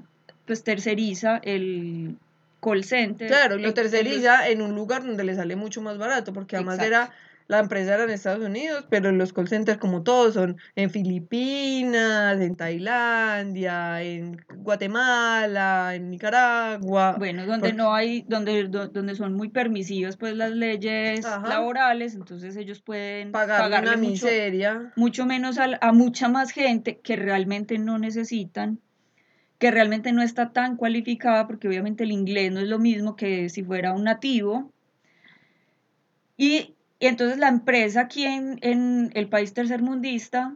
pues terceriza el call center. Claro, lo terceriza en un lugar donde le sale mucho más barato, porque además Exacto. era, la empresa era en Estados Unidos, pero los call centers como todos son en Filipinas, en Tailandia, en Guatemala, en Nicaragua. Bueno, donde porque- no hay, donde, do- donde son muy permisivas pues las leyes Ajá. laborales, entonces ellos pueden pagar pagarle una mucho, miseria. mucho menos al- a, mucha más gente que realmente no necesitan, que realmente no está tan cualificada, porque obviamente el inglés no es lo mismo que si fuera un nativo. Y, entonces la empresa aquí en, el país tercermundista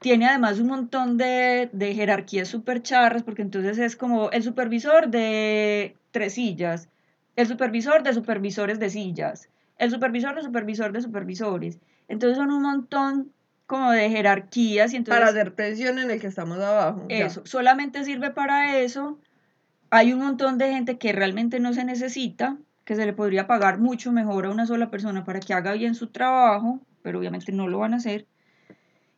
tiene además un montón de, de jerarquías súper charras, porque entonces es como el supervisor de tres sillas, el supervisor de supervisores de sillas, el supervisor de supervisor de supervisores. Entonces son un montón como de jerarquías y entonces para hacer presión en el que estamos abajo. ya. eso solamente sirve para eso. Hay un montón de gente que realmente no se necesita, que se le podría pagar mucho mejor a una sola persona para que haga bien su trabajo, pero obviamente no lo van a hacer.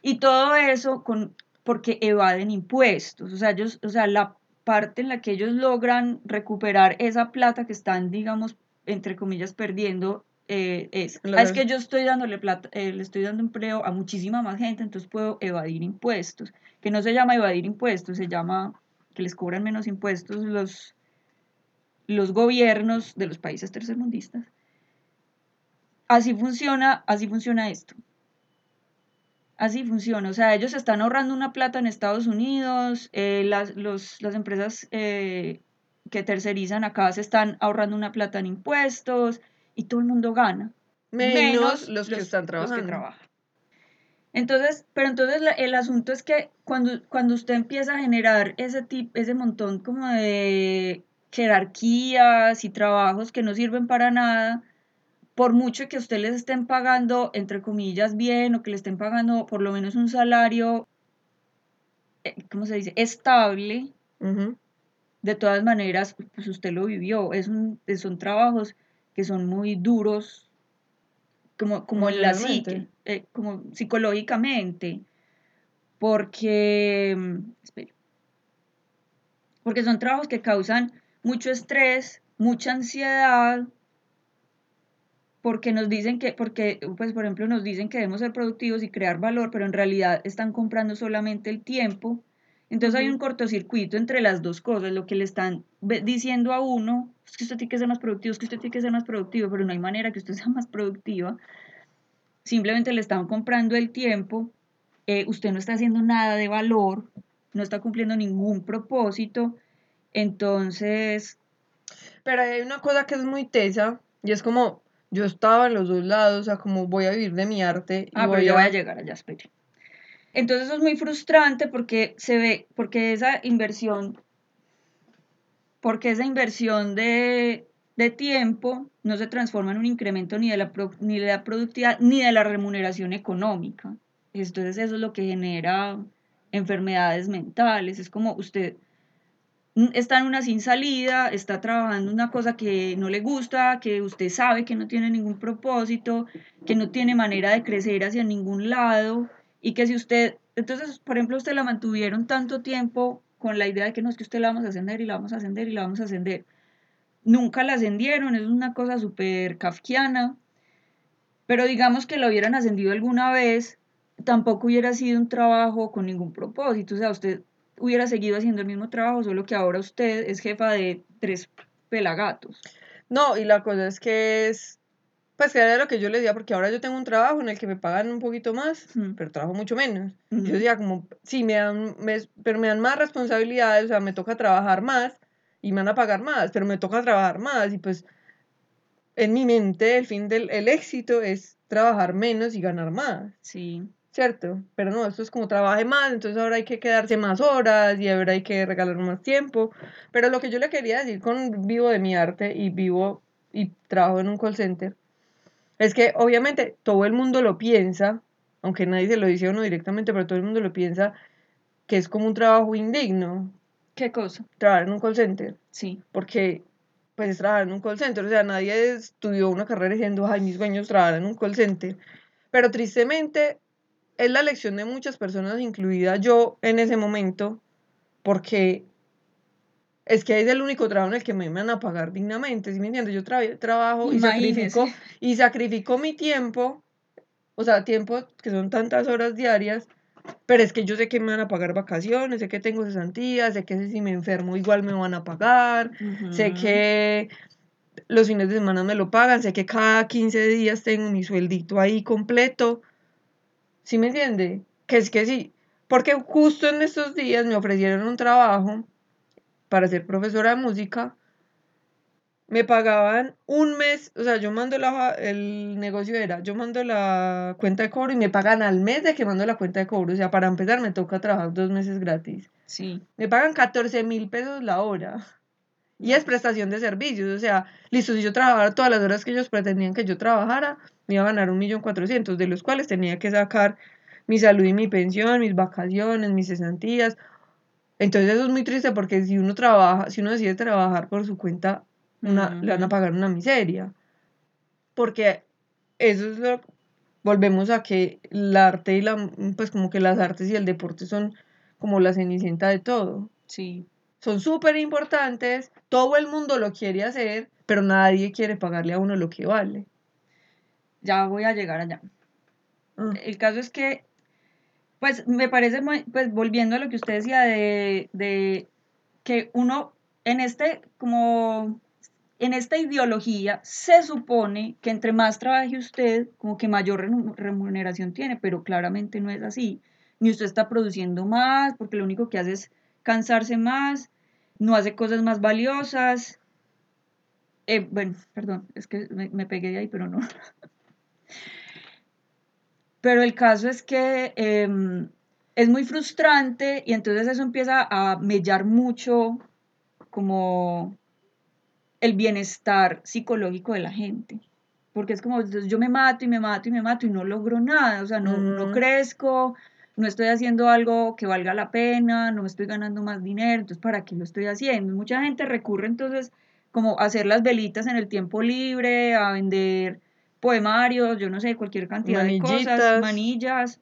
Y todo eso con, porque evaden impuestos. O sea, ellos, o sea, la parte en la que ellos logran recuperar esa plata que están, digamos, entre comillas, perdiendo, eh, es, La "Ah, es que yo estoy dándole plata, eh, le estoy dando empleo a muchísima más gente, entonces puedo evadir impuestos, que no se llama evadir impuestos, se llama que les cobran menos impuestos los, los gobiernos de los países tercermundistas. Así funciona, así funciona esto. Así funciona, o sea, ellos están ahorrando una plata en Estados Unidos, eh, las, los- las empresas que tercerizan acá se están ahorrando una plata en impuestos y todo el mundo gana. Menos, los que están los trabajando. que trabajan. Entonces, pero entonces la- el asunto es que cuando, cuando usted empieza a generar ese tipo, ese montón como de jerarquías y trabajos que no sirven para nada, por mucho que usted les estén pagando, entre comillas, bien, o que le estén pagando por lo menos un salario, eh, ¿cómo se dice?, estable, de todas maneras, pues usted lo vivió. Es un, son trabajos que son muy duros, como, como en la psique, eh, como psicológicamente, porque, mm, espere, porque son trabajos que causan mucho estrés, mucha ansiedad, porque nos dicen que, porque, pues, por ejemplo, nos dicen que debemos ser productivos y crear valor, pero en realidad están comprando solamente el tiempo. Entonces hay un cortocircuito entre las dos cosas, lo que le están diciendo a uno, es que usted tiene que ser más productivo, es que usted tiene que ser más productivo, pero no hay manera que usted sea más productiva. Simplemente le están comprando el tiempo, eh, usted no está haciendo nada de valor, no está cumpliendo ningún propósito, entonces, Pero hay una cosa que es muy tesa y es como yo estaba en los dos lados, o sea, como voy a vivir de mi arte y Ah, pero voy ya a... voy a llegar allá, espere. Entonces eso es muy frustrante porque se ve, porque esa inversión porque esa inversión de, de tiempo no se transforma en un incremento ni de, la ni de la productividad ni de la remuneración económica. Entonces eso es lo que genera enfermedades mentales. Es como usted está en una sin salida, está trabajando una cosa que no le gusta, que usted sabe que no tiene ningún propósito, que no tiene manera de crecer hacia ningún lado y que si usted, entonces, por ejemplo, usted la mantuvieron tanto tiempo con la idea de que no es que usted la vamos a ascender y la vamos a ascender y la vamos a ascender. Nunca la ascendieron, es una cosa súper kafkiana, pero digamos que la hubieran ascendido alguna vez, tampoco hubiera sido un trabajo con ningún propósito, o sea, usted hubiera seguido haciendo el mismo trabajo, solo que ahora usted es jefa de tres pelagatos. No, y la cosa es que es, pues que era lo que yo le decía, porque ahora yo tengo un trabajo en el que me pagan un poquito más, pero trabajo mucho menos. Yo decía como, sí, me dan, pero me dan más responsabilidades, o sea, me toca trabajar más y me van a pagar más, pero me toca trabajar más y pues en mi mente el fin del el éxito es trabajar menos y ganar más. Sí. ¿cierto? Pero no, esto es como trabaje más, entonces ahora hay que quedarse más horas y ahora hay que regalar más tiempo. Pero lo que yo le quería decir con vivo de mi arte y vivo y trabajo en un call center, es que obviamente todo el mundo lo piensa, aunque nadie se lo dice a uno directamente, pero todo el mundo lo piensa que es como un trabajo indigno. ¿Qué cosa? Trabajar en un call center. Sí. Porque pues es trabajar en un call center, o sea, nadie estudió una carrera diciendo, ay, mis sueños trabajar en un call center. Pero tristemente es la lección de muchas personas, incluida yo en ese momento, porque es que es el único trabajo en el que me van a pagar dignamente, ¿sí me entiendes? Yo trabajo y sacrifico, y sacrifico mi tiempo, o sea, tiempo que son tantas horas diarias, pero es que yo sé que me van a pagar vacaciones, sé que tengo cesantías, sé que si me enfermo igual me van a pagar, sé que los fines de semana me lo pagan, sé que cada 15 días tengo mi sueldito ahí completo, ¿Sí me entiende? Que es que sí, porque justo en estos días me ofrecieron un trabajo para ser profesora de música. Me pagaban un mes, o sea, yo mando la, el negocio era, yo mando la cuenta de cobro y me pagan al mes de que mando la cuenta de cobro. O sea, para empezar me toca trabajar dos meses gratis. Sí. Me pagan 14 mil pesos la hora. Y es prestación de servicios. O sea, listo, si yo trabajara todas las horas que ellos pretendían que yo trabajara, me iba a ganar un millón cuatrocientos, de los cuales tenía que sacar mi salud y mi pensión, mis vacaciones, mis cesantías. Entonces eso es muy triste porque si uno trabaja, si uno decide trabajar por su cuenta, una, le van a pagar una miseria. Porque eso es lo volvemos a que el arte y la pues como que las artes y el deporte son como la cenicienta de todo. Sí. Son súper importantes, todo el mundo lo quiere hacer, pero nadie quiere pagarle a uno lo que vale ya voy a llegar allá. Mm. El caso es que, pues me parece muy, pues volviendo a lo que usted decía de, de que uno en este, como en esta ideología se supone que entre más trabaje usted, como que mayor remuneración tiene, pero claramente no es así. Ni usted está produciendo más, porque lo único que hace es cansarse más, no hace cosas más valiosas. Eh, bueno, perdón, es que me, me, pegué de ahí, pero no. Pero el caso es que em, es muy frustrante y entonces eso empieza a mellar mucho como el bienestar psicológico de la gente. Porque es como, yo me mato y me mato y me mato y no logro nada, o sea, no, no crezco, no estoy haciendo algo que valga la pena, no me estoy ganando más dinero, entonces ¿para qué lo estoy haciendo? Mucha gente recurre entonces como a hacer las velitas en el tiempo libre, a vender poemarios, yo no sé, cualquier cantidad de cosas, manillas,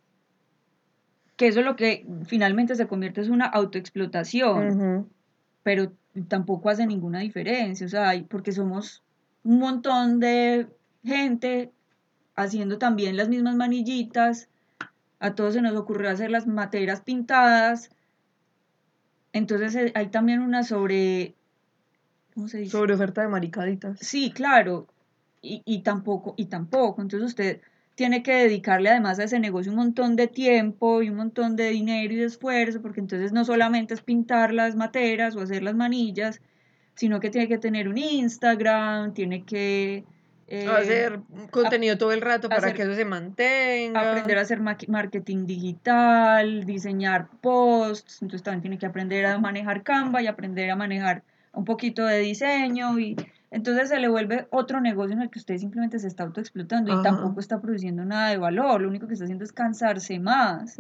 que eso es lo que finalmente se convierte en una autoexplotación, pero tampoco hace ninguna diferencia, o sea, porque somos un montón de gente haciendo también las mismas manillitas, a todos se nos ocurrió hacer las materas pintadas, entonces eh, hay también una sobre... ¿Cómo se dice? Sobre oferta de maricaditas. Sí, claro, y, tampoco, y tampoco. Entonces usted tiene que dedicarle además a ese negocio un montón de tiempo y un montón de dinero y de esfuerzo, porque entonces no solamente es pintar las materas o hacer las manillas, sino que tiene que tener un Instagram, tiene que... Eh, hacer contenido todo el rato para que eso se mantenga. Aprender a hacer marketing digital, diseñar posts, entonces también tiene que aprender a manejar Canva y aprender a manejar un poquito de diseño y entonces se le vuelve otro negocio en el que usted simplemente se está autoexplotando y Ajá. tampoco está produciendo nada de valor, lo único que está haciendo es cansarse más.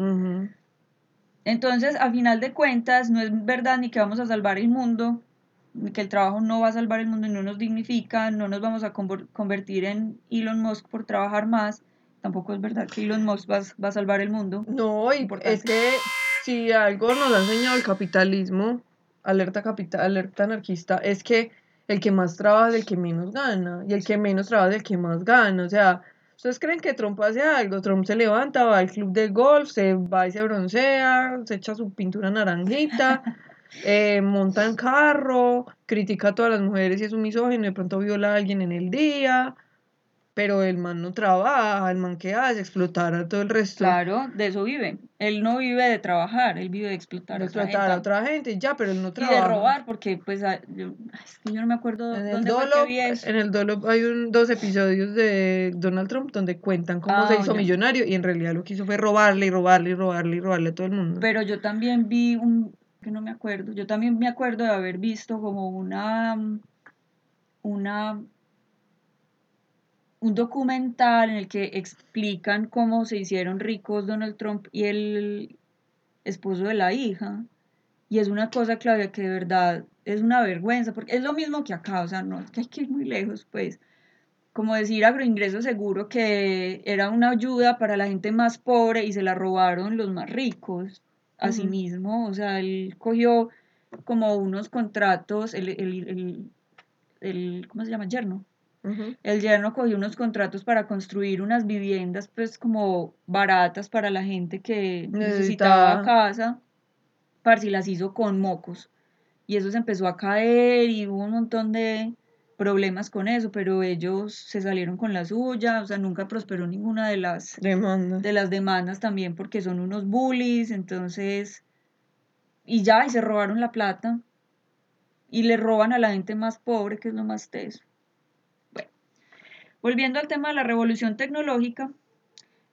Entonces, a final de cuentas, no es verdad ni que vamos a salvar el mundo, ni que el trabajo no va a salvar el mundo y no nos dignifica, no nos vamos a conver- convertir en Elon Musk por trabajar más. Tampoco es verdad que Elon Musk va, va a salvar el mundo. No, y es que si algo nos ha enseñado el capitalismo, alerta capital, alerta anarquista, es que el que más trabaja es el que menos gana, y el que menos trabaja es el que más gana. O sea, ¿ustedes creen que Trump hace algo? Trump se levanta, va al club de golf, se va y se broncea, se echa su pintura naranjita, eh, monta en carro, critica a todas las mujeres y es un misógino, de pronto viola a alguien en el día. Pero el man no trabaja, el man que hace explotar a todo el resto. Claro, de eso vive. Él no vive de trabajar, él vive de explotar de a otra explotar a otra gente, ya, pero él no Y de trabaja. robar, porque pues yo, ay, es que yo no me acuerdo En el, dónde fue que vi eso. en el Dolo hay un, dos episodios de Donald Trump donde cuentan cómo Ah, se hizo millonario y en realidad lo que hizo fue robarle y robarle y robarle y robarle a todo el mundo. Pero yo también vi un, que no me acuerdo, yo también me acuerdo de haber visto como una, una, un documental en el que explican cómo se hicieron ricos Donald Trump y el esposo de la hija. Y es una cosa, Claudia, que de verdad es una vergüenza, porque es lo mismo que acá, o sea, no es que hay que ir muy lejos, pues. Como decir agroingreso seguro que era una ayuda para la gente más pobre y se la robaron los más ricos. Asimismo, o sea, él cogió como unos contratos, el, el, el, el- ¿cómo se llama? Yerno. El yerno cogió unos contratos para construir unas viviendas, pues como baratas para la gente que necesitaba Necesitaba. casa, para si las hizo con mocos. Y eso se empezó a caer y hubo un montón de problemas con eso, pero ellos se salieron con la suya, o sea, nunca prosperó ninguna de las Demanda. de las demandas también porque son unos bullies, entonces, y ya, y se robaron la plata y le roban a la gente más pobre, que es lo más teso. Volviendo al tema de la revolución tecnológica,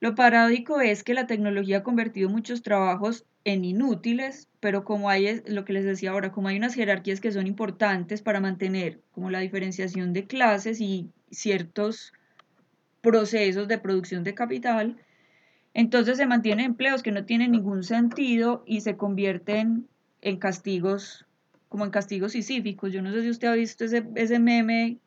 lo paradójico es que la tecnología ha convertido muchos trabajos en inútiles, pero como hay, lo que les decía ahora, como hay unas jerarquías que son importantes para mantener como la diferenciación de clases y ciertos procesos de producción de capital, entonces se mantienen empleos que no tienen ningún sentido y se convierten en castigos, como en castigos sisíficos. Yo no sé si usted ha visto ese, ese meme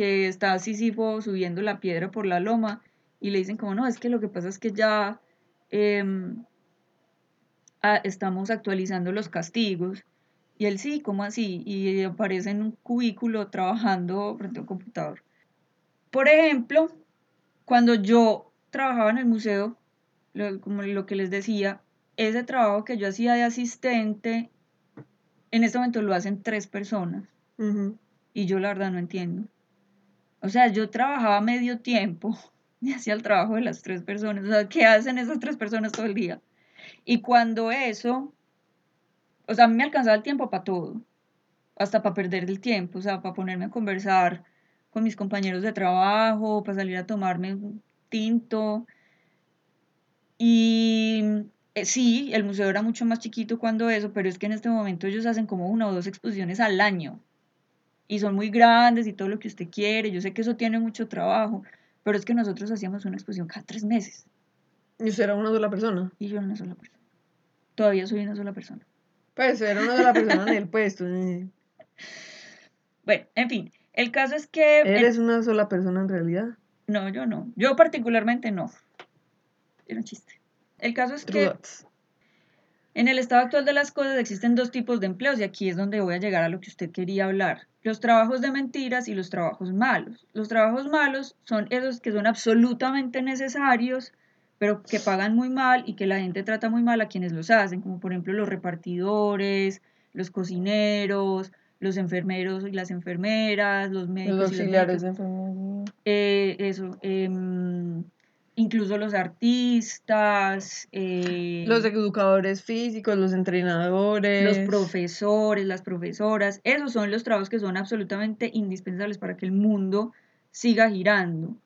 que está Sísifo subiendo la piedra por la loma y le dicen como, no, es que lo que pasa es que ya em, estamos actualizando los castigos. Y él sí, ¿cómo así? Y aparece en un cubículo trabajando frente a un computador. Por ejemplo, cuando yo trabajaba en el museo, lo- como lo que les decía, ese trabajo que yo hacía de asistente, en este momento lo hacen tres personas y yo la verdad no entiendo. O sea, yo trabajaba medio tiempo y hacía el trabajo de las tres personas. O sea, ¿qué hacen esas tres personas todo el día? Y cuando eso, o sea, a mí me alcanzaba el tiempo para todo, hasta para perder el tiempo, o sea, para ponerme a conversar con mis compañeros de trabajo, para salir a tomarme un tinto. Y eh, sí, el museo era mucho más chiquito cuando eso, pero es que en este momento ellos hacen como una o dos exposiciones al año y son muy grandes y todo lo que usted quiere. Yo sé que eso tiene mucho trabajo, pero es que nosotros hacíamos una exposición cada tres meses Y usted era una sola persona. y yo era una sola persona. Todavía soy una sola persona. Pues era una sola persona en el puesto. eh. Bueno, en fin, el caso es que... en- Eres una sola persona en realidad. No, yo no. Yo particularmente no. Era un chiste. El caso es True que. En el estado actual de las cosas existen dos tipos de empleos y aquí es donde voy a llegar a lo que usted quería hablar. Los trabajos de mentiras y los trabajos malos. Los trabajos malos son esos que son absolutamente necesarios, pero que pagan muy mal y que la gente trata muy mal a quienes los hacen, como por ejemplo los repartidores, los cocineros, los enfermeros y las enfermeras, los médicos Los y auxiliares médicas. de enfermería. Eh, eso, em, incluso los artistas, eh, Los educadores físicos, los entrenadores. los profesores, las profesoras, esos son los trabajos que son absolutamente indispensables para que el mundo siga girando,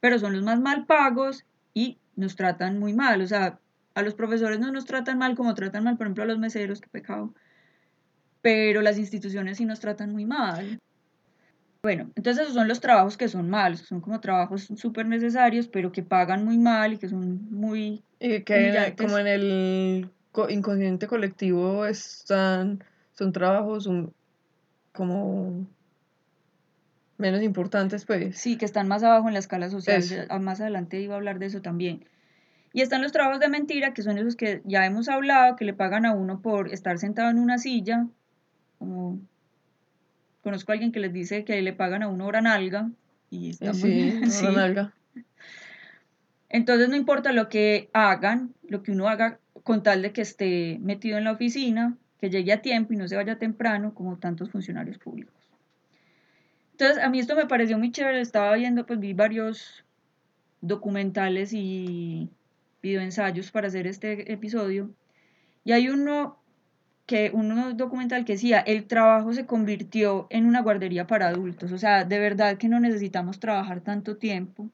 pero son los más mal pagos y nos tratan muy mal, o sea, a los profesores no nos tratan mal como tratan mal, por ejemplo, a los meseros, qué pecado, pero las instituciones sí nos tratan muy mal. Bueno, entonces esos son los trabajos que son malos, son como trabajos súper necesarios, pero que pagan muy mal y que son muy... Y que como en el co- inconsciente colectivo están, son trabajos como menos importantes, pues. Sí, que están más abajo en la escala social. Eso. Más adelante iba a hablar de eso también. Y están los trabajos de mentira, que son esos que ya hemos hablado, que le pagan a uno por estar sentado en una silla. Como conozco a alguien que les dice que le pagan a uno hora nalga. Y está Eh, muy sí, bien. sí. nalga. Entonces no importa lo que hagan, lo que uno haga con tal de que esté metido en la oficina, que llegue a tiempo y no se vaya temprano, como tantos funcionarios públicos. Entonces a mí esto me pareció muy chévere, estaba viendo, pues vi varios documentales y videoensayos para hacer este episodio, y hay uno que uno documental que decía, el trabajo se convirtió en una guardería para adultos, o sea, de verdad que no necesitamos trabajar tanto tiempo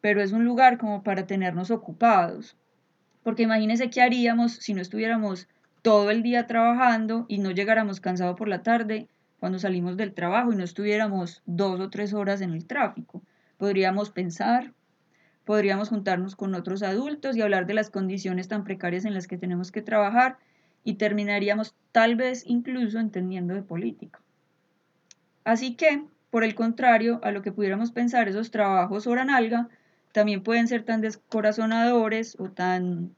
pero es un lugar como para tenernos ocupados. Porque imagínense qué haríamos si no estuviéramos todo el día trabajando y no llegáramos cansados por la tarde cuando salimos del trabajo y no estuviéramos dos o tres horas en el tráfico. Podríamos pensar, podríamos juntarnos con otros adultos y hablar de las condiciones tan precarias en las que tenemos que trabajar y terminaríamos tal vez incluso entendiendo de política. Así que, por el contrario, a lo que pudiéramos pensar, esos trabajos hora nalga también pueden ser tan descorazonadores o tan,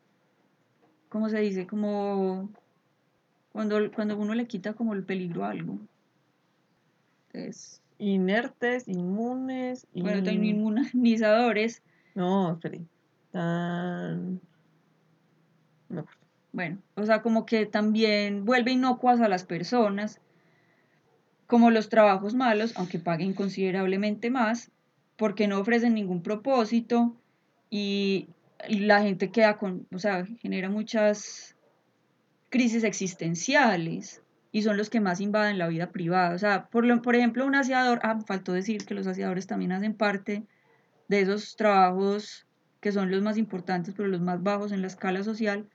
¿cómo se dice? Como cuando, cuando uno le quita como el peligro a algo. Entonces, Inertes, inmunes y... bueno, tan inmunizadores. No, espere. Tan... Bueno, o sea, como que también vuelve inocuas a las personas, como los trabajos malos, aunque paguen considerablemente más, porque no ofrecen ningún propósito y la gente queda con, o sea, genera muchas crisis existenciales y son los que más invaden la vida privada. O sea, por, lo- por ejemplo, un aseador, ah, faltó decir que los aseadores también hacen parte de esos trabajos que son los más importantes, pero los más bajos en la escala social,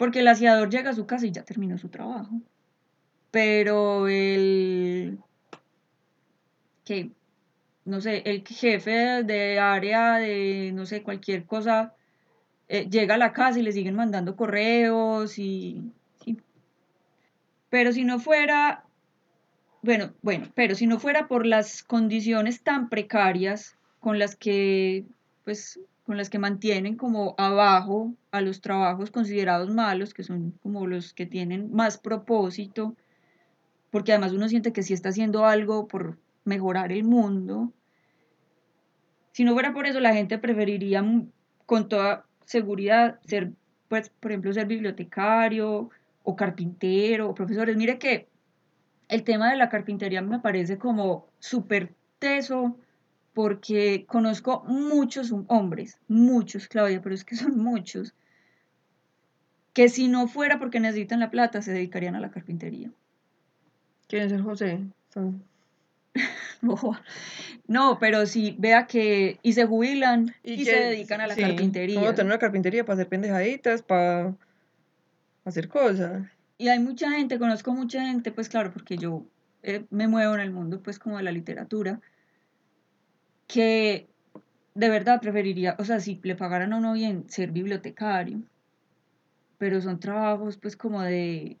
porque el aseador llega a su casa y ya terminó su trabajo. Pero el que, no sé, el jefe de área de, no sé, cualquier cosa, eh, llega a la casa y le siguen mandando correos y... sí. Pero si no fuera, bueno, bueno, pero si no fuera por las condiciones tan precarias con las que, pues, con las que mantienen como abajo a los trabajos considerados malos, que son como los que tienen más propósito, porque además uno siente que sí está haciendo algo por mejorar el mundo. Si no fuera por eso, la gente preferiría con toda seguridad ser, pues, por ejemplo, ser bibliotecario o carpintero o profesores. Mire que el tema de la carpintería me parece como súper teso porque conozco muchos hombres, muchos, Claudia, pero es que son muchos, que si no fuera porque necesitan la plata, se dedicarían a la carpintería. ¿Quién es el José? No, pero sí, vea que y se jubilan y, que- se dedican a la sí, carpintería. Como tener una carpintería para hacer pendejaditas, para hacer cosas. Y hay mucha gente, conozco mucha gente, pues claro, porque yo eh, me muevo en el mundo pues como de la literatura, que de verdad preferiría, o sea, si le pagaran a uno bien, ser bibliotecario, pero son trabajos pues como de,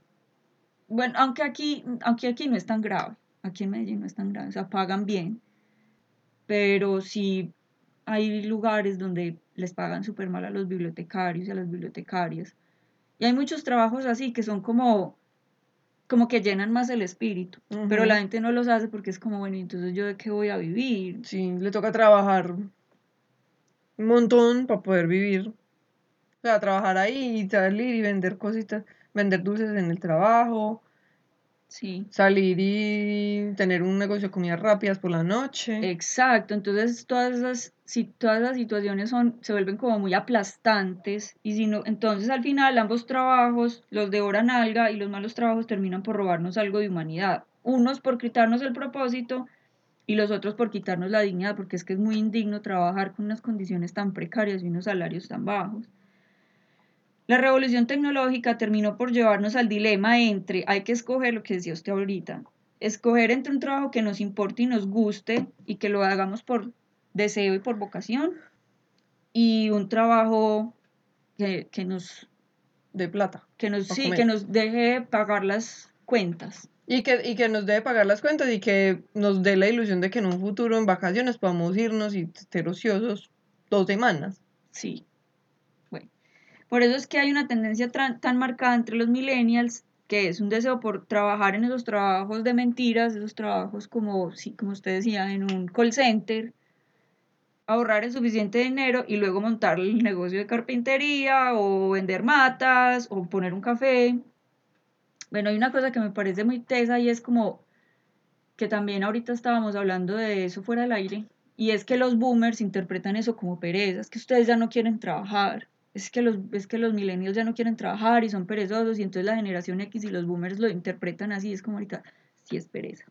bueno, aunque aquí, aunque aquí no es tan grave, aquí en Medellín no es tan grave, o sea, pagan bien, pero sí hay lugares donde les pagan súper mal a los bibliotecarios y a las bibliotecarias. Y hay muchos trabajos así que son como, como que llenan más el espíritu, pero la gente no los hace porque es como, bueno, ¿y entonces yo de qué voy a vivir? Sí, le toca trabajar un montón para poder vivir. O sea, trabajar ahí y salir y vender cositas, vender dulces en el trabajo, Sí. salir y tener un negocio de comidas rápidas por la noche. Exacto, entonces todas esas, si, todas las situaciones son, se vuelven como muy aplastantes y si no, entonces al final ambos trabajos, los de hora nalga y los malos trabajos terminan por robarnos algo de humanidad. Unos por quitarnos el propósito y los otros por quitarnos la dignidad, porque es que es muy indigno trabajar con unas condiciones tan precarias y unos salarios tan bajos. La revolución tecnológica terminó por llevarnos al dilema entre, hay que escoger lo que decía usted ahorita, escoger entre un trabajo que nos importe y nos guste y que lo hagamos por deseo y por vocación, y un trabajo que, que nos De plata. que nos, sí, comer. que nos deje pagar las cuentas. Y que, y que nos debe pagar las cuentas y que nos dé la ilusión de que en un futuro, en vacaciones, podamos irnos y estar ociosos dos semanas. Sí. Por eso es que hay una tendencia tan marcada entre los millennials que es un deseo por trabajar en esos trabajos de mentiras, esos trabajos como, sí, como usted decía, en un call center, ahorrar el suficiente dinero y luego montar el negocio de carpintería o vender matas o poner un café. Bueno, hay una cosa que me parece muy tesa y es como que también ahorita estábamos hablando de eso fuera del aire, y es que los boomers interpretan eso como pereza, es que ustedes ya no quieren trabajar, es que los, es que los millennials ya no quieren trabajar y son perezosos, y entonces la generación X y los boomers lo interpretan así, es como ahorita, sí es pereza.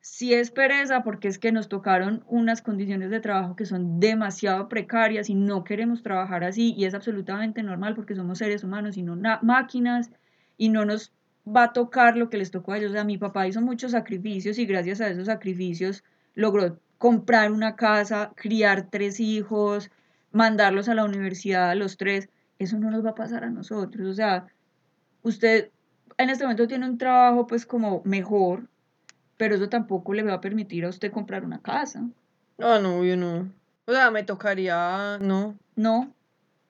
Sí es pereza porque es que nos tocaron unas condiciones de trabajo que son demasiado precarias y no queremos trabajar así y es absolutamente normal porque somos seres humanos y no na- máquinas y no nos va a tocar lo que les tocó a ellos. O sea, mi papá hizo muchos sacrificios y gracias a esos sacrificios logró comprar una casa, criar tres hijos, mandarlos a la universidad a los tres. Eso no nos va a pasar a nosotros. O sea, usted en este momento tiene un trabajo pues como mejor, pero eso tampoco le va a permitir a usted comprar una casa. No, no, yo no. O sea, me tocaría, no, No,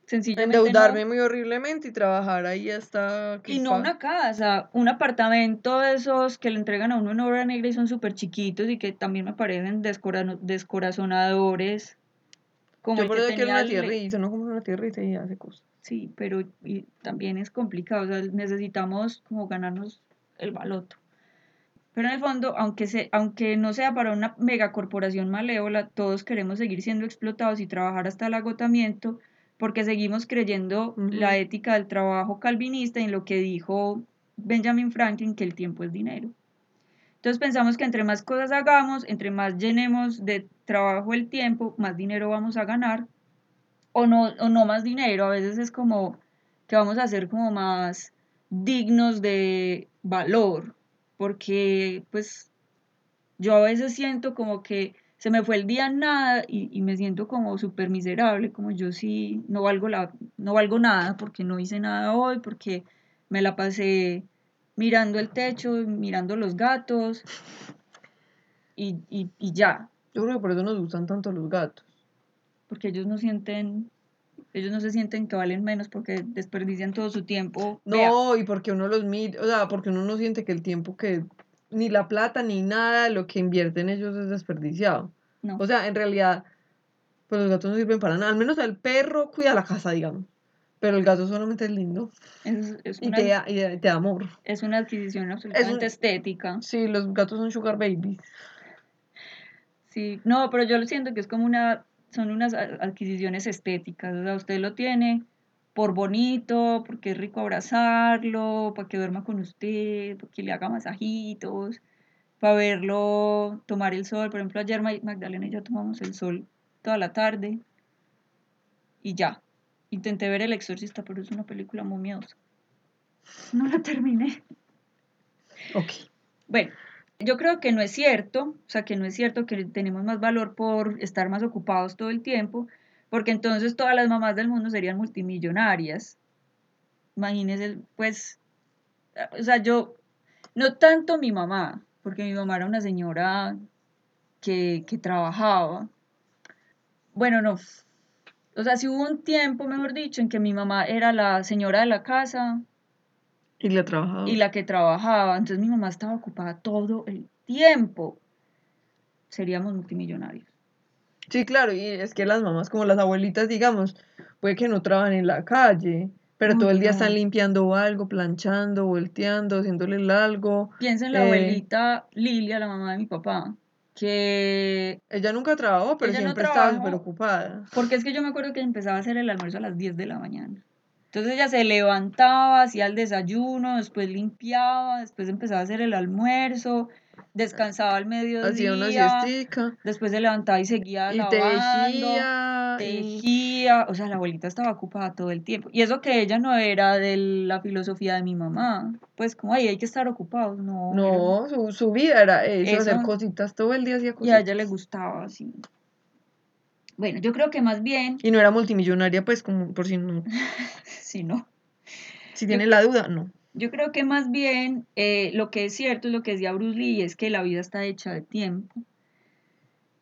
sencillamente endeudarme no. muy horriblemente y trabajar ahí hasta Y no una casa, un apartamento de esos que le entregan a uno en obra negra y son súper chiquitos y que también me parecen descora- descorazonadores. Como Yo por que tenía una el- tierrita, no como una tierrita y hace cosas. Sí, pero y también es complicado, o sea, necesitamos como ganarnos el baloto. Pero en el fondo, aunque, se, aunque no sea para una megacorporación malévola, todos queremos seguir siendo explotados y trabajar hasta el agotamiento porque seguimos creyendo la ética del trabajo calvinista y en lo que dijo Benjamin Franklin, que el tiempo es dinero. Entonces pensamos que entre más cosas hagamos, entre más llenemos de trabajo el tiempo, más dinero vamos a ganar. O no, o no más dinero, a veces es como que vamos a ser como más dignos de valor, porque pues yo a veces siento como que se me fue el día en nada y, y me siento como súper miserable, como yo sí no valgo, la, no valgo nada porque no hice nada hoy, porque me la pasé mirando el techo, mirando los gatos y, y, y ya, Yo creo que por eso nos gustan tanto los gatos. porque ellos no sienten, ellos no se sienten que valen menos porque desperdician todo su tiempo. Vea, No, y porque uno los mira, o sea, porque uno no siente que el tiempo que, ni la plata, ni nada, lo que invierte en ellos es desperdiciado. no. O sea, en realidad, pues los gatos no sirven para nada. Al menos el perro cuida la casa, digamos. Pero el gato solamente es lindo. Es, es Y una, te da, y te da amor. es una adquisición absolutamente estética. Sí, los gatos son sugar babies. Sí, no, pero yo lo siento que es como una, son unas adquisiciones estéticas. O sea, usted lo tiene por bonito, porque es rico abrazarlo, para que duerma con usted, para que le haga masajitos, para verlo tomar el sol. Por ejemplo, ayer Ma- Magdalena y yo tomamos el sol toda la tarde y ya. Intenté ver El Exorcista, pero es una película muy miedosa. No la terminé. Ok. Bueno, yo creo que no es cierto, o sea, que no es cierto que tenemos más valor por estar más ocupados todo el tiempo, porque entonces todas las mamás del mundo serían multimillonarias. Imagínense, pues, o sea, yo, no tanto mi mamá, porque mi mamá era una señora que, que trabajaba. Bueno, no. O sea, si hubo un tiempo, mejor dicho, en que mi mamá era la señora de la casa, Y le ha trabajado. y la que trabajaba. Entonces mi mamá estaba ocupada todo el tiempo. Seríamos multimillonarios. Sí, claro, y es que las mamás, como las abuelitas, digamos, puede que no trabajan en la calle, pero todo el día están limpiando algo, planchando, volteando, haciéndole algo. Piensa en la Eh, abuelita Lilia, la mamá de mi papá, que... Ella nunca trabajó, pero Ella no siempre estaba súper ocupada. Porque es que yo me acuerdo que empezaba a hacer el almuerzo a las 10 de la mañana. Entonces ella se levantaba, hacía el desayuno, después limpiaba, después empezaba a hacer el almuerzo, descansaba al mediodía, hacía una siestica después se levantaba y seguía y lavando, tejía. tejía, o sea, la abuelita estaba ocupada todo el tiempo. Y eso que ella no era de la filosofía de mi mamá, pues como, ay, hay que estar ocupados, no. No, su, su vida era eso, hacer cositas todo el día hacía Y a cositas. ella le gustaba así. Bueno, yo creo que más bien, Y no era multimillonaria, pues, como por si no, si no, si tiene la duda, no. Yo creo que más bien eh, lo que es cierto es lo que decía Bruce Lee, es que la vida está hecha de tiempo.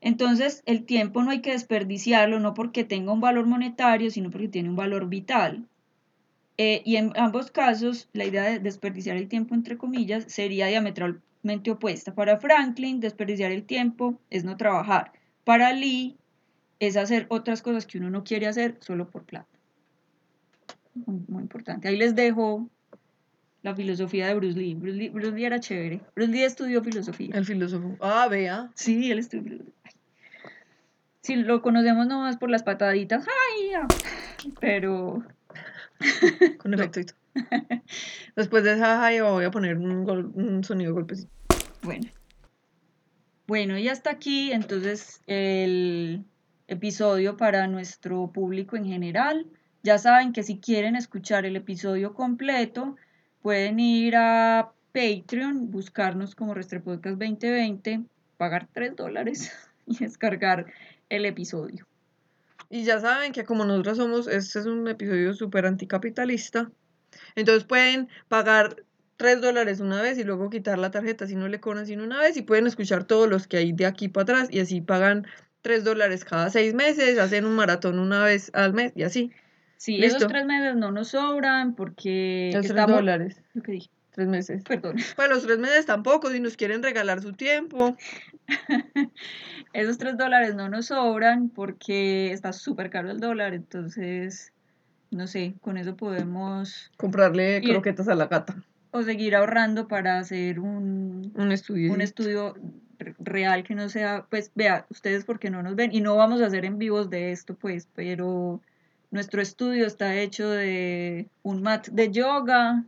Entonces, el tiempo no hay que desperdiciarlo, no porque tenga un valor monetario, sino porque tiene un valor vital. Eh, y en ambos casos, la idea de desperdiciar el tiempo, entre comillas, sería diametralmente opuesta. Para Franklin, desperdiciar el tiempo es no trabajar. Para Lee, es hacer otras cosas que uno no quiere hacer solo por plata. Muy, muy importante. Ahí les dejo la filosofía de Bruce Lee. Bruce Lee, Bruce Lee era chévere. Bruce Lee estudió filosofía. El filósofo. Ah, vea. Sí, él estudió filosofía. Sí, lo conocemos nomás por las pataditas. ¡Ay! ya! Pero Con efecto. Después de esa jaya voy a poner un, gol- un sonido golpecito. bueno. Bueno, y hasta aquí entonces el episodio para nuestro público en general. Ya saben que si quieren escuchar el episodio completo, pueden ir a Patreon, buscarnos como Restrepodcast 2020, pagar 3 dólares y descargar el episodio. Y ya saben que como nosotros somos, este es un episodio súper anticapitalista. Entonces pueden pagar 3 dólares una vez y luego quitar la tarjeta si no le cobran sino una vez y pueden escuchar todos los que hay de aquí para atrás y así pagan 3 dólares cada 6 meses, hacen un maratón una vez al mes y así. Sí, Listo. esos tres meses no nos sobran porque Los 3 estamos... dólares, ¿Lo que dije? 3 meses. Perdón. Pues los 3 meses tampoco, si nos quieren regalar su tiempo. Esos tres dólares no nos sobran porque está súper caro el dólar, entonces, no sé, con eso podemos Comprarle croquetas a la gata. o seguir ahorrando para hacer un, Un estudio. un estudio re- real que no sea, pues vea, ustedes porque no nos ven y no vamos a hacer en vivos de esto, pues, pero nuestro estudio está hecho de un mat de yoga,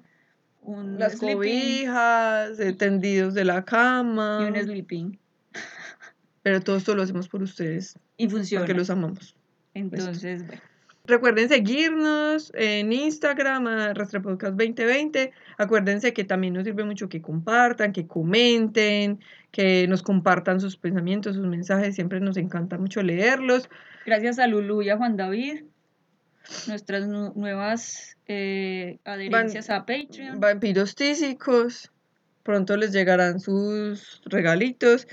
un Las sleeping cobijas, tendidos de la cama. y un sleeping. Pero todo esto lo hacemos por ustedes, Y funciona. porque los amamos. Entonces, bueno. Recuerden seguirnos en Instagram, a Rastrapodcast 2020. Acuérdense que también nos sirve mucho que compartan, que comenten, que nos compartan sus pensamientos, sus mensajes. Siempre nos encanta mucho leerlos. Gracias a Lulu y a Juan David, nuestras nu- nuevas eh, adherencias a Patreon. Vampiros tísicos. Pronto les llegarán sus regalitos.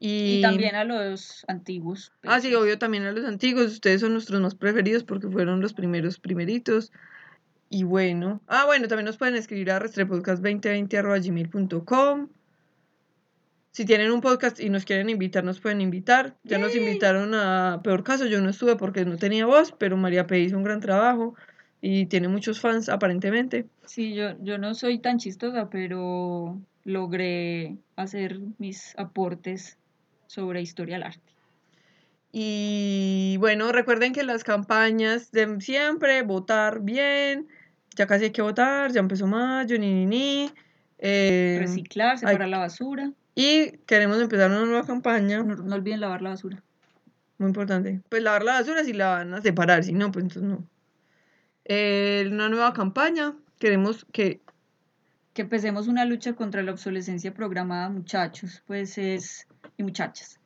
Y, Y también a los antiguos. Ah, sí, obvio, también a los antiguos. Ustedes son nuestros más preferidos porque fueron los primeros primeritos. Y bueno, ah, bueno, también nos pueden escribir a restrepodcast2020.gmail.com. Si tienen un podcast y nos quieren invitar, nos pueden invitar. Ya nos invitaron a Peor Caso, yo no estuve porque no tenía voz, pero María P. hizo un gran trabajo y tiene muchos fans aparentemente. Sí, yo, yo no soy tan chistosa, pero logré hacer mis aportes sobre historia del arte. Y bueno, recuerden que las campañas de siempre, votar bien, ya casi hay que votar, ya empezó mayo, ni ni ni. eh, Reciclar, hay- separar la basura. Y queremos empezar una nueva campaña, No, no olviden lavar la basura. muy importante. Pues lavar la basura si la van a separar, si no, pues entonces no. Eh, una nueva campaña, queremos que Que empecemos una lucha contra la obsolescencia programada, muchachos, pues es, y muchachas.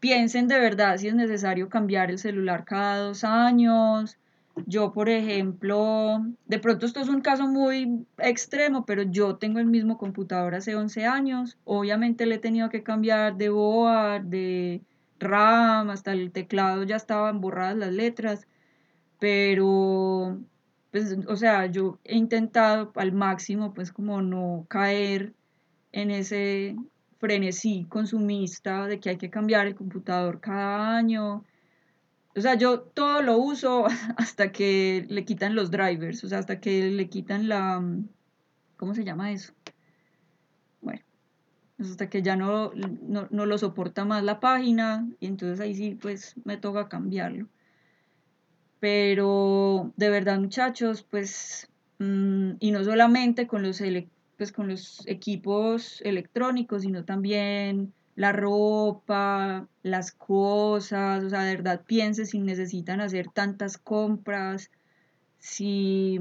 Piensen de verdad si es necesario cambiar el celular cada dos años. Yo, por ejemplo, de pronto esto es un caso muy extremo, pero yo tengo el mismo computador hace 11 años. Obviamente le he tenido que cambiar de board, de RAM, hasta el teclado ya estaban borradas las letras, pero, pues, o sea, yo he intentado al máximo, pues, como no caer en ese frenesí consumista de que hay que cambiar el computador cada año. O sea, yo todo lo uso hasta que le quitan los drivers, o sea, hasta que le quitan la... mm, ¿Cómo se llama eso? Bueno, pues hasta que ya no, no, no lo soporta más la página y entonces ahí sí, pues me toca cambiarlo. Pero de verdad, muchachos, pues, mm, y no solamente con los, pues con los equipos electrónicos, sino también la ropa, las cosas, o sea, de verdad piense si necesitan hacer tantas compras, si,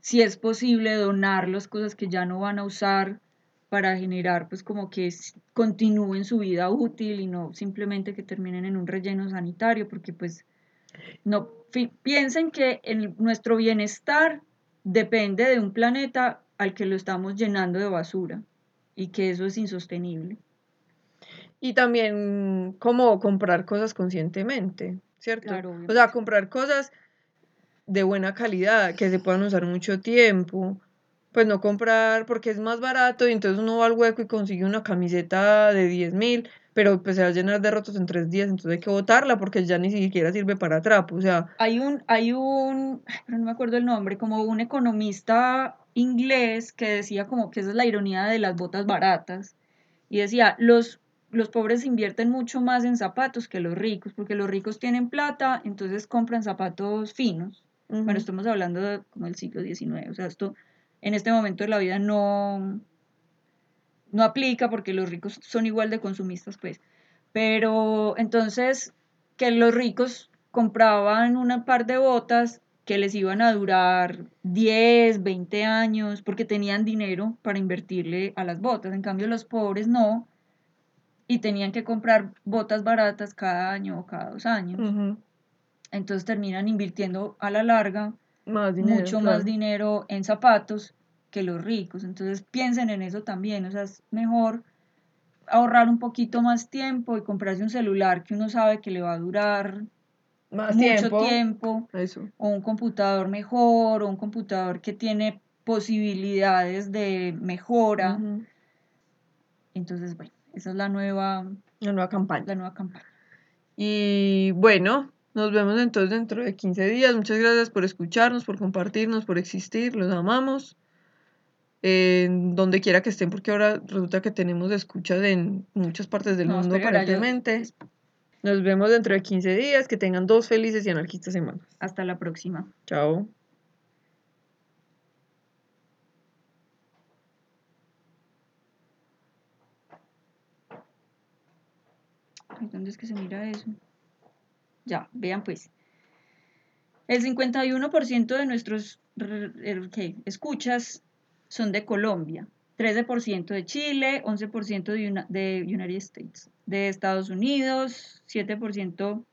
si es posible donar las cosas que ya no van a usar para generar pues como que continúen su vida útil y no simplemente que terminen en un relleno sanitario, porque pues no piensen que nuestro bienestar depende de un planeta al que lo estamos llenando de basura y que eso es insostenible. Y también como comprar cosas conscientemente, ¿cierto? o sea, comprar cosas de buena calidad, que se puedan usar mucho tiempo. Pues no comprar porque es más barato y entonces uno va al hueco y consigue una camiseta de 10 mil, pero pues se va a llenar de rotos en tres días, entonces hay que botarla porque ya ni siquiera sirve para trapo, o sea. Hay un, hay un, no me acuerdo el nombre, como un economista inglés que decía como que esa es la ironía de las botas baratas. Y decía, los los pobres invierten mucho más en zapatos que los ricos, porque los ricos tienen plata, entonces compran zapatos finos. Bueno, estamos hablando de como el siglo XIX, o sea, esto en este momento de la vida no, no aplica porque los ricos son igual de consumistas, pues. Pero entonces, que los ricos compraban una par de botas que les iban a durar 10, 20 años, porque tenían dinero para invertirle a las botas. En cambio, los pobres no, y tenían que comprar botas baratas cada año o cada dos años. Entonces terminan invirtiendo a la larga mucho más dinero en zapatos que los ricos. Entonces piensen en eso también. O sea, es mejor ahorrar un poquito más tiempo y comprarse un celular que uno sabe que le va a durar más mucho tiempo. O un computador mejor, o un computador que tiene posibilidades de mejora. Entonces, bueno. Esa es la nueva, la nueva campaña. La nueva campaña. Y bueno, nos vemos entonces dentro de 15 días. Muchas gracias por escucharnos, por compartirnos, por existir. Los amamos. Donde quiera que estén, porque ahora resulta que tenemos escuchas en muchas partes del mundo aparentemente. Nos vemos dentro de 15 días. Que tengan dos felices y anarquistas semanas. Hasta la próxima. Chao. ¿Dónde es que se mira eso? Ya, vean pues. El 51% de nuestros escuchas son de Colombia, 13% de Chile, 11% de, de United States, de Estados Unidos, 7%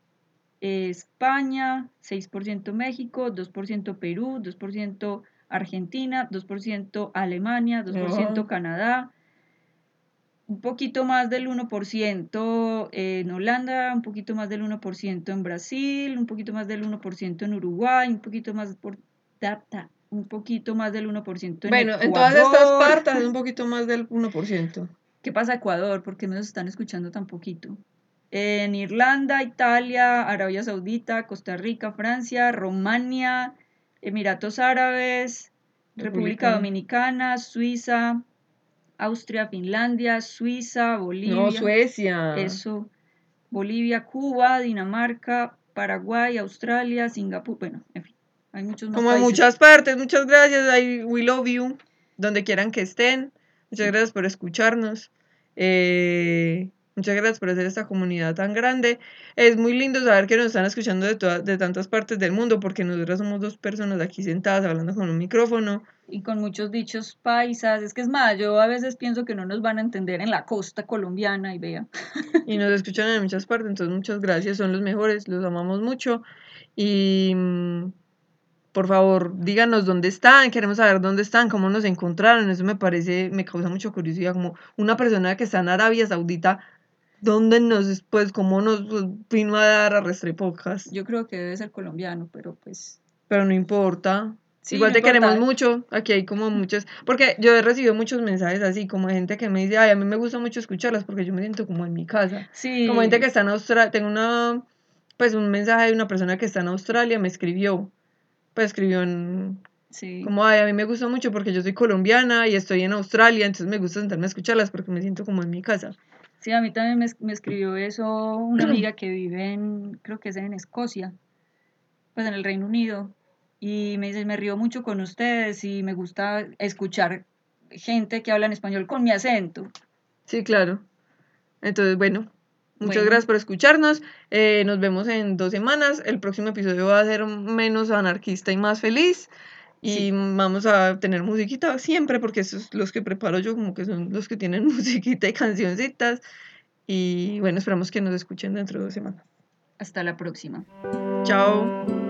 España, 6% México, 2% Perú, 2% Argentina, 2% Alemania, 2% Canadá, un poquito más del 1% en Holanda, un poquito más del 1% en Brasil, un poquito más del 1% en Uruguay, un poquito más por data, un poquito más del 1% en Bueno, en todas estas partes es un poquito más del 1%. ¿Qué pasa Ecuador? ¿Por qué nos están escuchando tan poquito? En Irlanda, Italia, Arabia Saudita, Costa Rica, Francia, Romania, Emiratos Árabes, República Dominicana, Suiza, Austria, Finlandia, Suiza, Bolivia. No, Suecia. Eso. Bolivia, Cuba, Dinamarca, Paraguay, Australia, Singapur. Bueno, en fin, hay muchos más Como en muchas partes. Muchas gracias. I, we love you. Donde quieran que estén. Muchas gracias por escucharnos. Eh, Muchas gracias por hacer esta comunidad tan grande. Es muy lindo saber que nos están escuchando de, de tantas partes del mundo, porque nosotros somos dos personas aquí sentadas hablando con un micrófono. Y con muchos dichos paisas. Es que es más, yo a veces pienso que no nos van a entender en la costa colombiana y vea. Y nos escuchan en muchas partes, entonces muchas gracias, son los mejores, los amamos mucho. Y mm, por favor, díganos dónde están, queremos saber dónde están, cómo nos encontraron. Eso me parece, me causa mucha curiosidad, como una persona que está en Arabia Saudita ¿Dónde nos, pues, cómo nos vino a dar a Restrepocas? Yo creo que debe ser colombiano, pero pues... Pero no importa. Igual te queremos mucho. Aquí hay como muchos. Porque yo he recibido muchos mensajes así, como de gente que me dice, ay, a mí me gusta mucho escucharlas porque yo me siento como en mi casa. Sí. Como gente que está en Australia. Tengo una. Pues un mensaje de una persona que está en Australia, me escribió. Pues escribió en. Sí. Como, ay, a mí me gusta mucho porque yo soy colombiana y estoy en Australia, entonces me gusta sentarme a escucharlas porque me siento como en mi casa. Sí, a mí también me, me, escribió eso una amiga que vive en, creo que es en Escocia, pues en el Reino Unido, y me dice, me río mucho con ustedes y me gusta escuchar gente que habla en español con mi acento. Sí, claro. Entonces, bueno, muchas Bueno. gracias por escucharnos. Eh, nos vemos en dos semanas. El próximo episodio va a ser menos anarquista y más feliz. Y Sí. vamos a tener musiquita siempre, porque esos los que preparo yo, como que son los que tienen musiquita y cancioncitas. Y bueno, esperamos que nos escuchen dentro de dos semanas. Hasta la próxima. Chao.